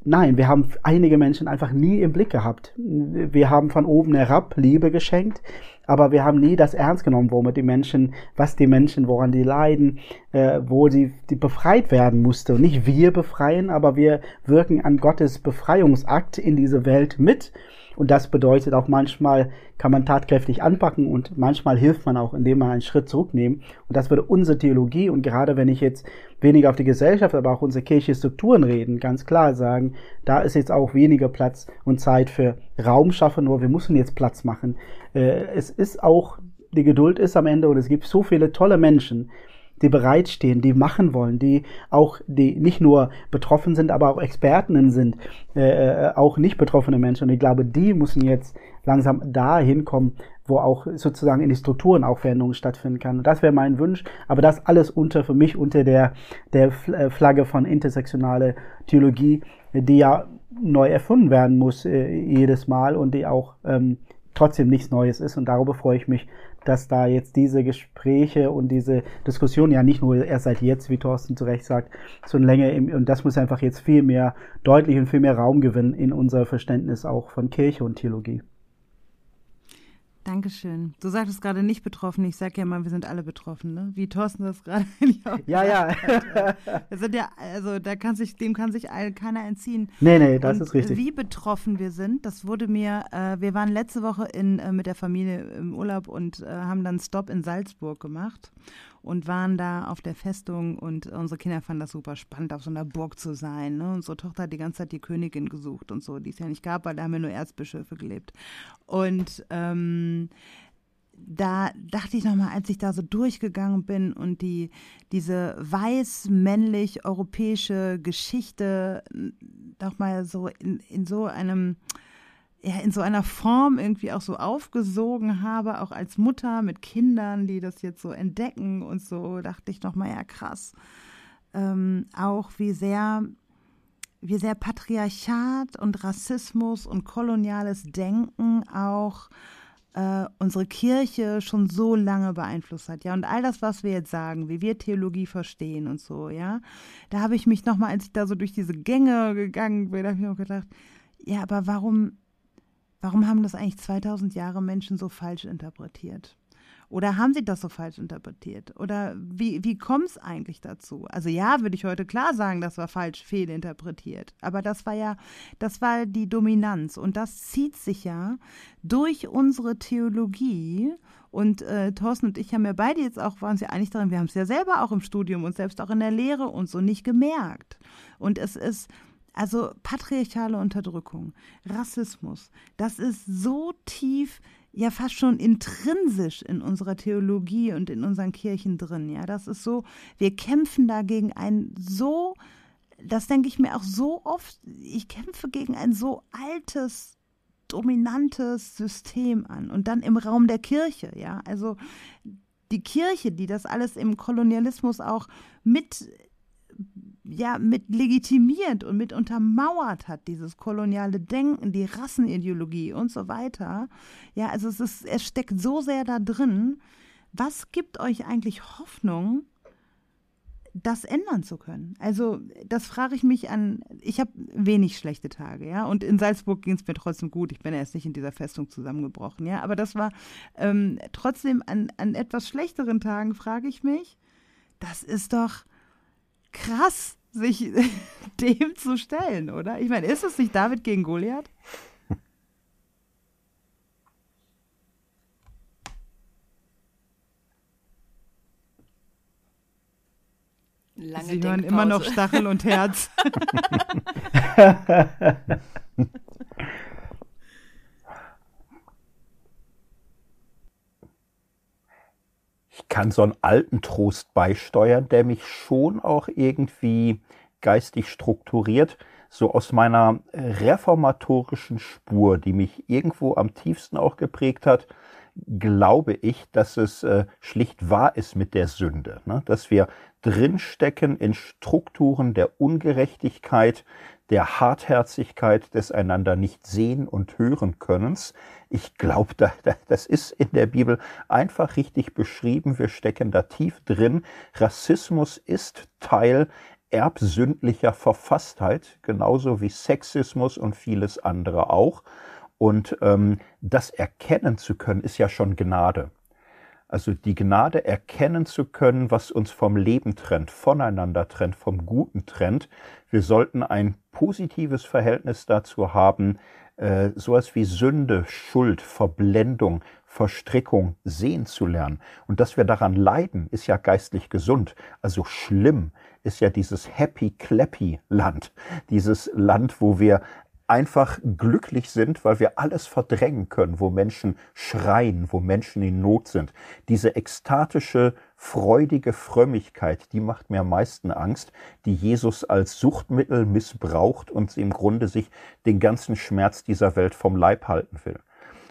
Nein, wir haben einige Menschen einfach nie im Blick gehabt. Wir haben von oben herab Liebe geschenkt, aber wir haben nie das ernst genommen, womit die Menschen, was die Menschen, woran die leiden, äh, wo sie die befreit werden musste. Und nicht wir befreien, aber wir wirken an Gottes Befreiungsakt in diese Welt mit. Und das bedeutet auch manchmal kann man tatkräftig anpacken und manchmal hilft man auch, indem man einen Schritt zurücknehmen. Und das würde unsere Theologie und gerade wenn ich jetzt weniger auf die Gesellschaft, aber auch unsere kirchliche Strukturen reden, ganz klar sagen, da ist jetzt auch weniger Platz und Zeit für Raum schaffen, nur wir müssen jetzt Platz machen. Äh, es ist auch, die Geduld ist am Ende und es gibt so viele tolle Menschen, die bereitstehen, die machen wollen, die auch, die nicht nur betroffen sind, aber auch Expertinnen sind, äh, äh, auch nicht betroffene Menschen. Und ich glaube, die müssen jetzt langsam dahin kommen, wo auch sozusagen in die Strukturen auch Veränderungen stattfinden kann. Und das wäre mein Wunsch. Aber das alles unter, für mich unter der, der äh, Flagge von intersektionale Theologie, die ja neu erfunden werden muss äh, jedes Mal und die auch ähm, trotzdem nichts Neues ist. Und darüber freue ich mich, dass da jetzt diese Gespräche und diese Diskussion ja nicht nur erst seit jetzt, wie Thorsten zu Recht sagt, sondern länger im, und das muss einfach jetzt viel mehr deutlich und viel mehr Raum gewinnen in unser Verständnis auch von Kirche und Theologie. Dankeschön. Du sagtest gerade nicht betroffen. Ich sage ja mal, wir sind alle betroffen, ne? Wie Thorsten das gerade *laughs* Ja, ja. Wir sind ja, also da kann sich, dem kann sich keiner entziehen. Nee, nee, das Und ist richtig. Wie betroffen wir sind, das wurde mir, äh, wir waren letzte Woche in, äh, mit der Familie im Urlaub und äh, haben dann Stop in Salzburg gemacht und waren da auf der Festung und unsere Kinder fanden das super spannend, auf so einer Burg zu sein. Ne? Unsere Tochter hat die ganze Zeit die Königin gesucht und so, die es ja nicht gab, weil da haben wir nur Erzbischöfe gelebt. Und ähm, da dachte ich nochmal, als ich da so durchgegangen bin und die, diese weiß-männlich europäische Geschichte nochmal so in, in so einem ja, in so einer Form irgendwie auch so aufgesogen habe, auch als Mutter mit Kindern, die das jetzt so entdecken und so, dachte ich nochmal, ja krass. Ähm, auch wie sehr, wie sehr Patriarchat und Rassismus und koloniales Denken auch äh, unsere Kirche schon so lange beeinflusst hat, ja. Und all das, was wir jetzt sagen, wie wir Theologie verstehen und so, ja, da habe ich mich nochmal, als ich da so durch diese Gänge gegangen bin, habe ich mir gedacht, ja, aber warum Warum haben das eigentlich 2000 Jahre Menschen so falsch interpretiert? Oder haben sie das so falsch interpretiert? Oder wie, wie kommt es eigentlich dazu? Also ja, würde ich heute klar sagen, das war falsch fehlinterpretiert. Aber das war ja, das war die Dominanz. Und das zieht sich ja durch unsere Theologie. Und äh, Thorsten und ich haben ja beide jetzt auch, waren uns ja einig daran, wir haben es ja selber auch im Studium und selbst auch in der Lehre und so nicht gemerkt. Und es ist, also patriarchale Unterdrückung, Rassismus, das ist so tief, ja fast schon intrinsisch in unserer Theologie und in unseren Kirchen drin. Ja, das ist so, wir kämpfen dagegen ein so, das denke ich mir auch so oft, ich kämpfe gegen ein so altes dominantes System an. Und dann im Raum der Kirche, ja. Also die Kirche, die das alles im Kolonialismus auch mit ja, mit legitimiert und mit untermauert hat, dieses koloniale Denken, die Rassenideologie und so weiter. Ja, also es ist, es steckt so sehr da drin. Was gibt euch eigentlich Hoffnung, das ändern zu können. Also das frage ich mich an, ich habe wenig schlechte Tage, ja, und in Salzburg ging es mir trotzdem gut. Ich bin erst nicht in dieser Festung zusammengebrochen, ja, aber das war ähm, trotzdem an, an etwas schlechteren Tagen, frage ich mich, das ist doch krass, sich *laughs* dem zu stellen, oder? Ich meine, ist es nicht David gegen Goliath? Lange Sie hören Denkpause. immer noch Stachel und Herz. *laughs* *laughs* ich kann so einen alten Trost beisteuern, der mich schon auch irgendwie geistig strukturiert, so aus meiner reformatorischen Spur, die mich irgendwo am tiefsten auch geprägt hat, glaube ich, dass es äh, schlicht wahr ist mit der Sünde, ne? dass wir drinstecken in Strukturen der Ungerechtigkeit, der Hartherzigkeit, des einander nicht sehen und hören Könnens. Ich glaube, da, da, das ist in der Bibel einfach richtig beschrieben. Wir stecken da tief drin. Rassismus ist Teil erbsündlicher Verfasstheit, genauso wie Sexismus und vieles andere auch. Und ähm, das erkennen zu können, ist ja schon Gnade. Also die Gnade erkennen zu können, was uns vom Leben trennt, voneinander trennt, vom Guten trennt. Wir sollten ein positives Verhältnis dazu haben, äh, sowas wie Sünde, Schuld, Verblendung, Verstrickung sehen zu lernen. Und dass wir daran leiden, ist ja geistlich gesund. Also schlimm ist ja dieses Happy Clappy Land. Dieses Land, wo wir einfach glücklich sind, weil wir alles verdrängen können, wo Menschen schreien, wo Menschen in Not sind. Diese ekstatische, freudige Frömmigkeit, die macht mir am meisten Angst, die Jesus als Suchtmittel missbraucht und im Grunde sich den ganzen Schmerz dieser Welt vom Leib halten will.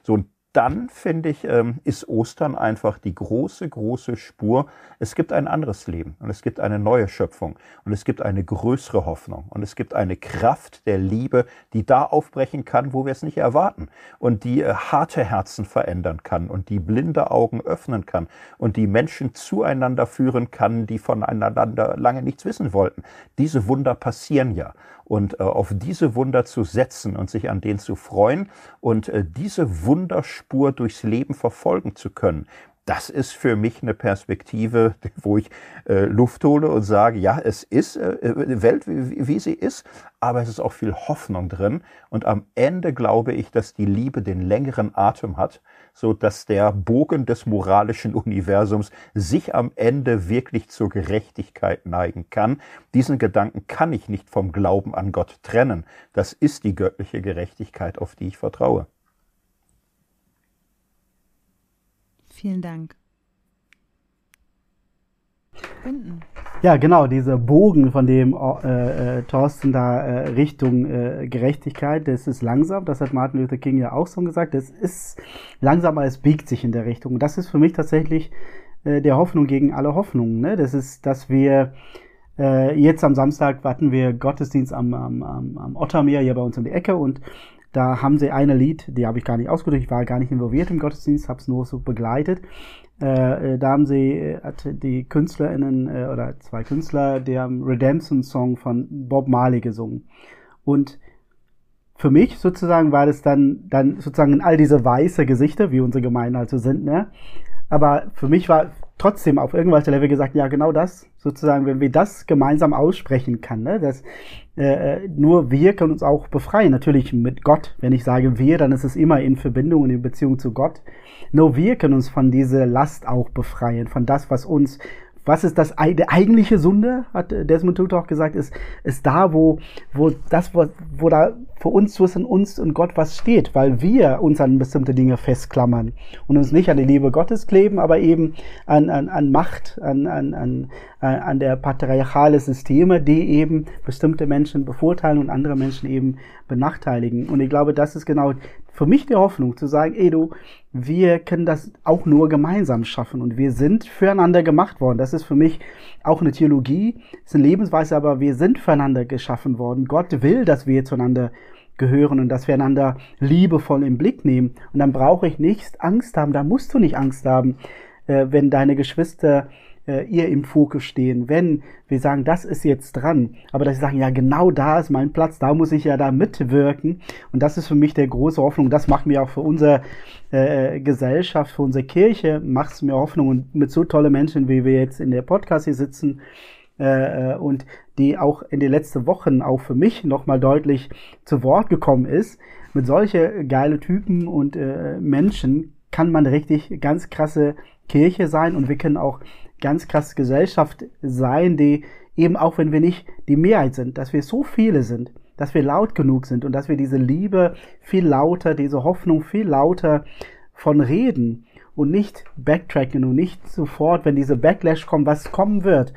So, und dann finde ich, ähm, ist Ostern einfach die große, große Spur. Es gibt ein anderes Leben und es gibt eine neue Schöpfung und es gibt eine größere Hoffnung und es gibt eine Kraft der Liebe, die da aufbrechen kann, wo wir es nicht erwarten und die äh, harte Herzen verändern kann und die blinde Augen öffnen kann und die Menschen zueinander führen kann, die voneinander lange nichts wissen wollten. Diese Wunder passieren ja und äh, auf diese Wunder zu setzen und sich an denen zu freuen und äh, diese Wunderspur durchs Leben verfolgen zu können. Das ist für mich eine Perspektive, *laughs* wo ich äh, Luft hole und sage, ja, es ist äh, die Welt, wie, wie sie ist, aber es ist auch viel Hoffnung drin. Und am Ende glaube ich, dass die Liebe den längeren Atem hat, so dass der Bogen des moralischen Universums sich am Ende wirklich zur Gerechtigkeit neigen kann. Diesen Gedanken kann ich nicht vom Glauben an Gott trennen. Das ist die göttliche Gerechtigkeit, auf die ich vertraue. Vielen Dank. Binden. Ja, genau, dieser Bogen, von dem äh, äh, Thorsten da äh, Richtung äh, Gerechtigkeit, das ist langsam, das hat Martin Luther King ja auch schon gesagt, das ist langsam, aber es biegt sich in der Richtung. Und das ist für mich tatsächlich äh, der Hoffnung gegen alle Hoffnungen. Ne? Das ist, dass wir äh, jetzt am Samstag warten wir Gottesdienst am, am, am, am Ottermeer hier bei uns um die Ecke und da haben sie eine Lied, die habe ich gar nicht ausgedrückt, ich war gar nicht involviert im Gottesdienst, habe es nur so begleitet. Äh, da haben sie, äh, hat die KünstlerInnen äh, oder zwei Künstler, der Redemption-Song von Bob Marley gesungen. Und für mich sozusagen war das dann, dann sozusagen in all diese weiße Gesichter, wie unsere Gemeinden also sind, ne? Aber für mich war trotzdem auf irgendwelcher Level gesagt, ja, genau das, sozusagen, wenn wir das gemeinsam aussprechen kann, ne, dass äh, nur wir können uns auch befreien. Natürlich mit Gott. Wenn ich sage wir, dann ist es immer in Verbindung und in Beziehung zu Gott. Nur wir können uns von dieser Last auch befreien, von das, was uns was ist das die eigentliche Sünde, hat Desmond Tutu auch gesagt, ist, ist da, wo, wo das, wo, wo da für uns zwischen uns und Gott was steht, weil wir uns an bestimmte Dinge festklammern und uns nicht an die Liebe Gottes kleben, aber eben an, an, an Macht, an, an, an, an der patriarchale Systeme, die eben bestimmte Menschen bevorteilen und andere Menschen eben benachteiligen. Und ich glaube, das ist genau für mich die Hoffnung zu sagen, ey du, wir können das auch nur gemeinsam schaffen und wir sind füreinander gemacht worden. Das ist für mich auch eine Theologie, ist eine Lebensweise, aber wir sind füreinander geschaffen worden. Gott will, dass wir zueinander gehören und dass wir einander liebevoll im Blick nehmen. Und dann brauche ich nicht Angst haben, da musst du nicht Angst haben, äh, wenn deine Geschwister äh, ihr im Fokus stehen, wenn wir sagen, das ist jetzt dran, aber dass sie sagen, ja, genau da ist mein Platz, da muss ich ja da mitwirken. Und das ist für mich der große Hoffnung. Das macht mir auch für unsere äh, Gesellschaft, für unsere Kirche, macht es mir Hoffnung. Und mit so tolle Menschen, wie wir jetzt in der Podcast hier sitzen, äh, und die auch in den letzten Wochen auch für mich nochmal deutlich zu Wort gekommen ist, mit solche geile Typen und äh, Menschen kann man richtig ganz krasse Kirche sein und wir können auch ganz krass Gesellschaft sein, die eben auch wenn wir nicht die Mehrheit sind, dass wir so viele sind, dass wir laut genug sind und dass wir diese Liebe viel lauter, diese Hoffnung viel lauter von reden und nicht backtracken und nicht sofort, wenn diese Backlash kommt, was kommen wird,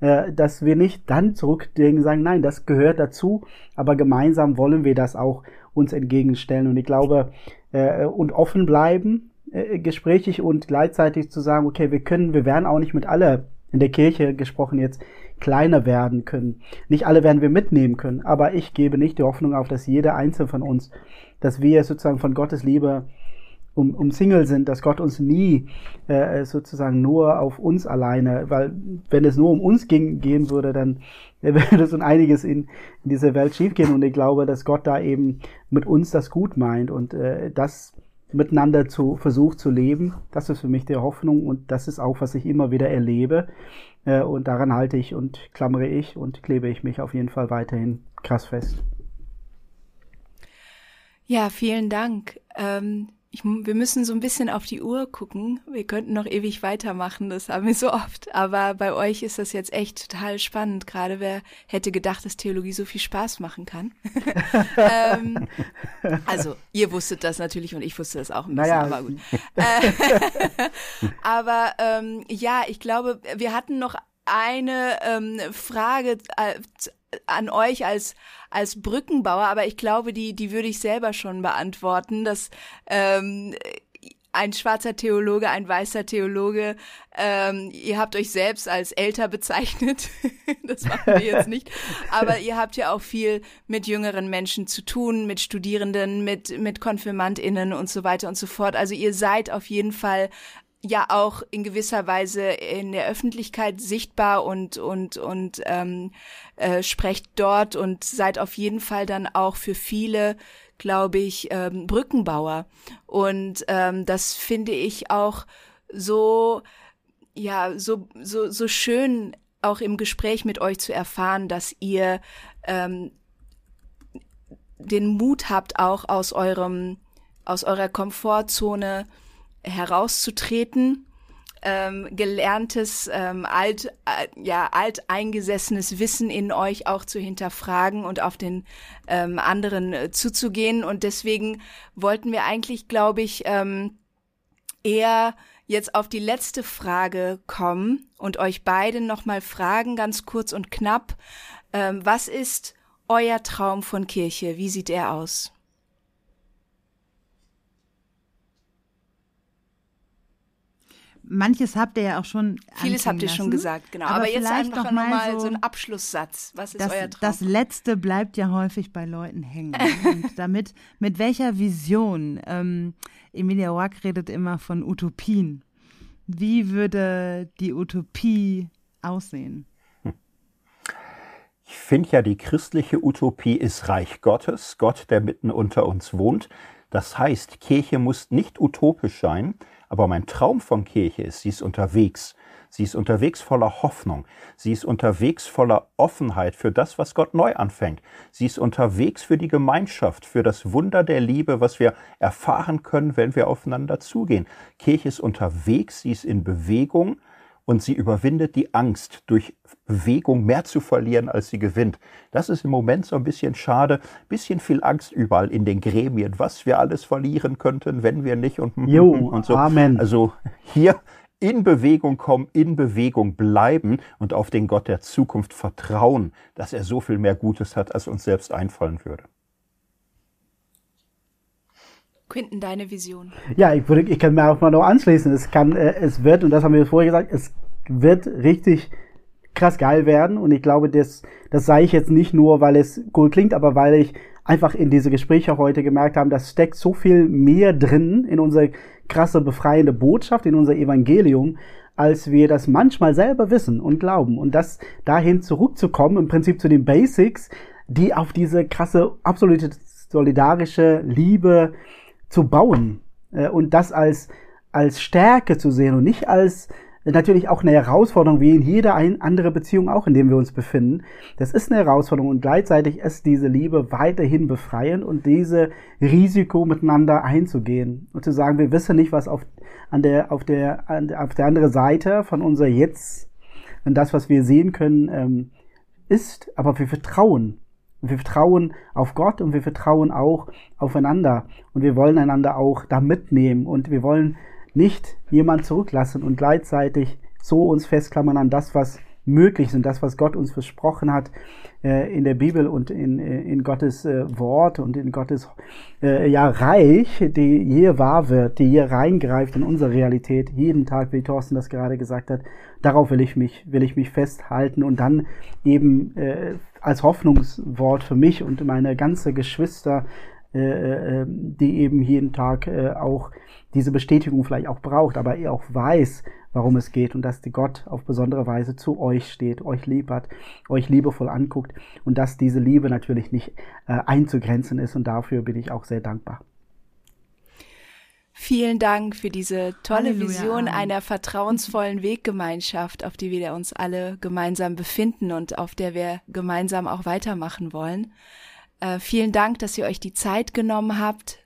äh, dass wir nicht dann zurückdenken sagen, nein, das gehört dazu, aber gemeinsam wollen wir das auch uns entgegenstellen. Und ich glaube, äh, und offen bleiben äh, gesprächig und gleichzeitig zu sagen, okay, wir können, wir werden auch nicht mit alle in der Kirche gesprochen jetzt kleiner werden können. Nicht alle werden wir mitnehmen können, aber ich gebe nicht die Hoffnung auf, dass jeder einzelne von uns, dass wir sozusagen von Gottes Liebe um, um Single sind, dass Gott uns nie äh, sozusagen nur auf uns alleine, weil wenn es nur um uns ging, gehen würde, dann *laughs* würde so einiges in, in dieser Welt schiefgehen und ich glaube, dass Gott da eben mit uns das gut meint und äh, das miteinander zu versucht zu leben. Das ist für mich die Hoffnung und das ist auch, was ich immer wieder erlebe. Äh, und daran halte ich und klammere ich und klebe ich mich auf jeden Fall weiterhin krass fest. Ja, vielen Dank. Ähm, ich, wir müssen so ein bisschen auf die Uhr gucken. Wir könnten noch ewig weitermachen, das haben wir so oft. Aber bei euch ist das jetzt echt total spannend. Gerade wer hätte gedacht, dass Theologie so viel Spaß machen kann. *laughs* ähm, also, ihr wusstet das natürlich und ich wusste das auch ein bisschen, naja. aber gut. *laughs* aber ähm, ja, ich glaube, wir hatten noch eine ähm, Frage äh, an euch als als Brückenbauer, aber ich glaube, die die würde ich selber schon beantworten, dass ähm, ein schwarzer Theologe, ein weißer Theologe. Ähm, ihr habt euch selbst als älter bezeichnet. *laughs* das machen wir jetzt nicht. Aber ihr habt ja auch viel mit jüngeren Menschen zu tun, mit Studierenden, mit, mit KonfirmandInnen und so weiter und so fort. Also ihr seid auf jeden Fall ja auch in gewisser Weise in der Öffentlichkeit sichtbar und und und ähm, äh, sprecht dort und seid auf jeden Fall dann auch für viele, glaube ich, ähm, Brückenbauer. Und ähm, das finde ich auch so ja so so so schön auch im Gespräch mit euch zu erfahren, dass ihr ähm, den Mut habt, auch aus eurem aus eurer Komfortzone herauszutreten, ähm, gelerntes, ähm, alt, äh, ja, alteingesessenes Wissen in euch auch zu hinterfragen und auf den ähm, anderen äh, zuzugehen. Und deswegen wollten wir eigentlich, glaube ich, ähm, eher jetzt auf die letzte Frage kommen und euch beide nochmal fragen, ganz kurz und knapp. Ähm, was ist euer Traum von Kirche? Wie sieht er aus? Manches habt ihr ja auch schon. Vieles habt ihr lassen. schon gesagt, genau. Aber, Aber jetzt einfach noch mal so, so ein Abschlusssatz. Was ist das, euer Traum? Das Letzte bleibt ja häufig bei Leuten hängen. Und *laughs* damit, mit welcher Vision? Ähm, Emilia Wack redet immer von Utopien. Wie würde die Utopie aussehen? Ich finde ja, die christliche Utopie ist Reich Gottes, Gott, der mitten unter uns wohnt. Das heißt, Kirche muss nicht utopisch sein, aber mein Traum von Kirche ist, sie ist unterwegs. Sie ist unterwegs voller Hoffnung. Sie ist unterwegs voller Offenheit für das, was Gott neu anfängt. Sie ist unterwegs für die Gemeinschaft, für das Wunder der Liebe, was wir erfahren können, wenn wir aufeinander zugehen. Kirche ist unterwegs, sie ist in Bewegung und sie überwindet die Angst, durch Bewegung mehr zu verlieren, als sie gewinnt. Das ist im Moment so ein bisschen schade, bisschen viel Angst überall in den Gremien, was wir alles verlieren könnten, wenn wir nicht und, *laughs* jo, und so. Amen. Also hier in Bewegung kommen, in Bewegung bleiben und auf den Gott der Zukunft vertrauen, dass er so viel mehr Gutes hat, als uns selbst einfallen würde. Quinten, deine Vision. Ja, ich würde, ich kann mir auch mal noch anschließen. Es kann, äh, es wird, und das haben wir vorher gesagt, es wird richtig krass geil werden. Und ich glaube, das, das sage ich jetzt nicht nur, weil es cool klingt, aber weil ich einfach in diese Gespräche heute gemerkt habe, das steckt so viel mehr drin in unsere krasse befreiende Botschaft, in unser Evangelium, als wir das manchmal selber wissen und glauben. Und das dahin zurückzukommen, im Prinzip zu den Basics, die auf diese krasse, absolute solidarische Liebe zu bauen äh, und das als, als Stärke zu sehen und nicht als natürlich auch eine Herausforderung, wie in jeder ein, andere Beziehung auch, in dem wir uns befinden. Das ist eine Herausforderung und gleichzeitig ist diese Liebe weiterhin befreien und diese Risiko miteinander einzugehen und zu sagen, wir wissen nicht, was auf, an der, auf der, an, auf der anderen Seite von unser Jetzt und das, was wir sehen können, ähm, ist, aber wir vertrauen. Wir vertrauen auf Gott und wir vertrauen auch aufeinander und wir wollen einander auch da mitnehmen und wir wollen nicht jemand zurücklassen und gleichzeitig so uns festklammern an das, was möglich ist und das, was Gott uns versprochen hat äh, in der Bibel und in, äh, in Gottes äh, Wort und in Gottes äh, ja, Reich, die hier wahr wird, die hier reingreift in unsere Realität, jeden Tag, wie Thorsten das gerade gesagt hat. Darauf will ich mich, will ich mich festhalten und dann eben äh, als Hoffnungswort für mich und meine ganze Geschwister, äh, äh, die eben jeden Tag äh, auch diese Bestätigung vielleicht auch braucht, aber er auch weiß, warum es geht und dass die Gott auf besondere Weise zu euch steht, euch lieb hat, euch liebevoll anguckt und dass diese Liebe natürlich nicht äh, einzugrenzen ist und dafür bin ich auch sehr dankbar. Vielen Dank für diese tolle Halleluja. Vision einer *laughs* vertrauensvollen Weggemeinschaft, auf die wir uns alle gemeinsam befinden und auf der wir gemeinsam auch weitermachen wollen. Äh, vielen Dank, dass ihr euch die Zeit genommen habt,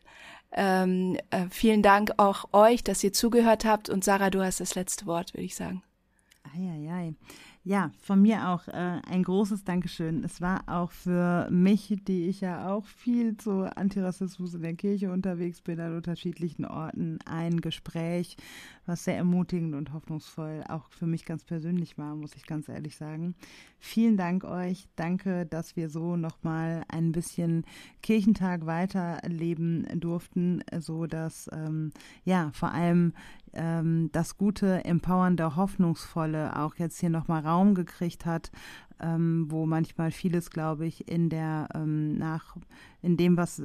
ähm, äh, vielen Dank auch euch, dass ihr zugehört habt. Und Sarah, du hast das letzte Wort, würde ich sagen. Eieiei. Ja, von mir auch äh, ein großes Dankeschön. Es war auch für mich, die ich ja auch viel zu Antirassismus in der Kirche unterwegs bin, an unterschiedlichen Orten, ein Gespräch, was sehr ermutigend und hoffnungsvoll auch für mich ganz persönlich war, muss ich ganz ehrlich sagen. Vielen Dank euch. Danke, dass wir so nochmal ein bisschen Kirchentag weiterleben durften, so dass ähm, ja vor allem ähm, das gute, empowernde, hoffnungsvolle auch jetzt hier nochmal Raum gekriegt hat, ähm, wo manchmal vieles, glaube ich, in der ähm, nach in dem, was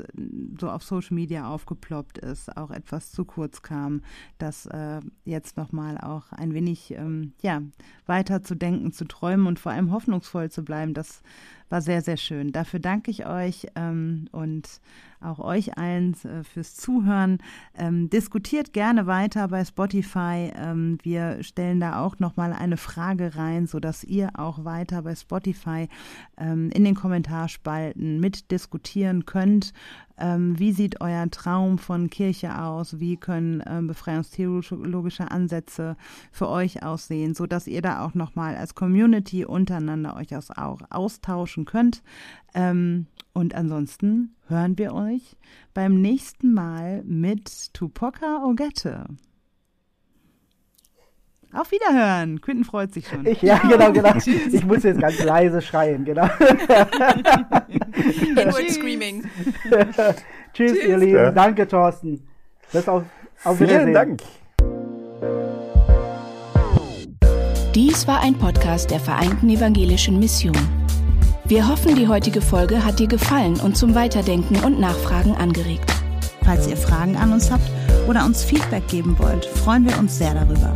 so auf Social Media aufgeploppt ist, auch etwas zu kurz kam, das äh, jetzt nochmal auch ein wenig ähm, ja weiter zu denken, zu träumen und vor allem hoffnungsvoll zu bleiben, das war sehr, sehr schön. Dafür danke ich euch ähm, und auch euch allen äh, fürs Zuhören. Ähm, diskutiert gerne weiter bei Spotify. Ähm, wir stellen da auch nochmal eine Frage rein, sodass ihr auch weiter bei Spotify ähm, in den Kommentarspalten mitdiskutieren könnt. Ähm, wie sieht euer Traum von Kirche aus? Wie können ähm, befreiungstheologische Ansätze für euch aussehen, sodass ihr da auch nochmal als Community untereinander euch auch austauschen könnt. Ähm, und ansonsten hören wir euch beim nächsten Mal mit Tupoka Ogette. Auf Wiederhören. Quinten freut sich schon. Ich, ja, genau, genau. *laughs* Ich muss jetzt ganz leise schreien, genau. *laughs* Inward Screaming. Tschüss, *laughs* Tschüss, ihr Lieben. Ja. Danke, Thorsten. Bis auf, auf Vielen Dank. Dies war ein Podcast der Vereinten Evangelischen Mission. Wir hoffen, die heutige Folge hat dir gefallen und zum Weiterdenken und Nachfragen angeregt. Falls ihr Fragen an uns habt oder uns Feedback geben wollt, freuen wir uns sehr darüber.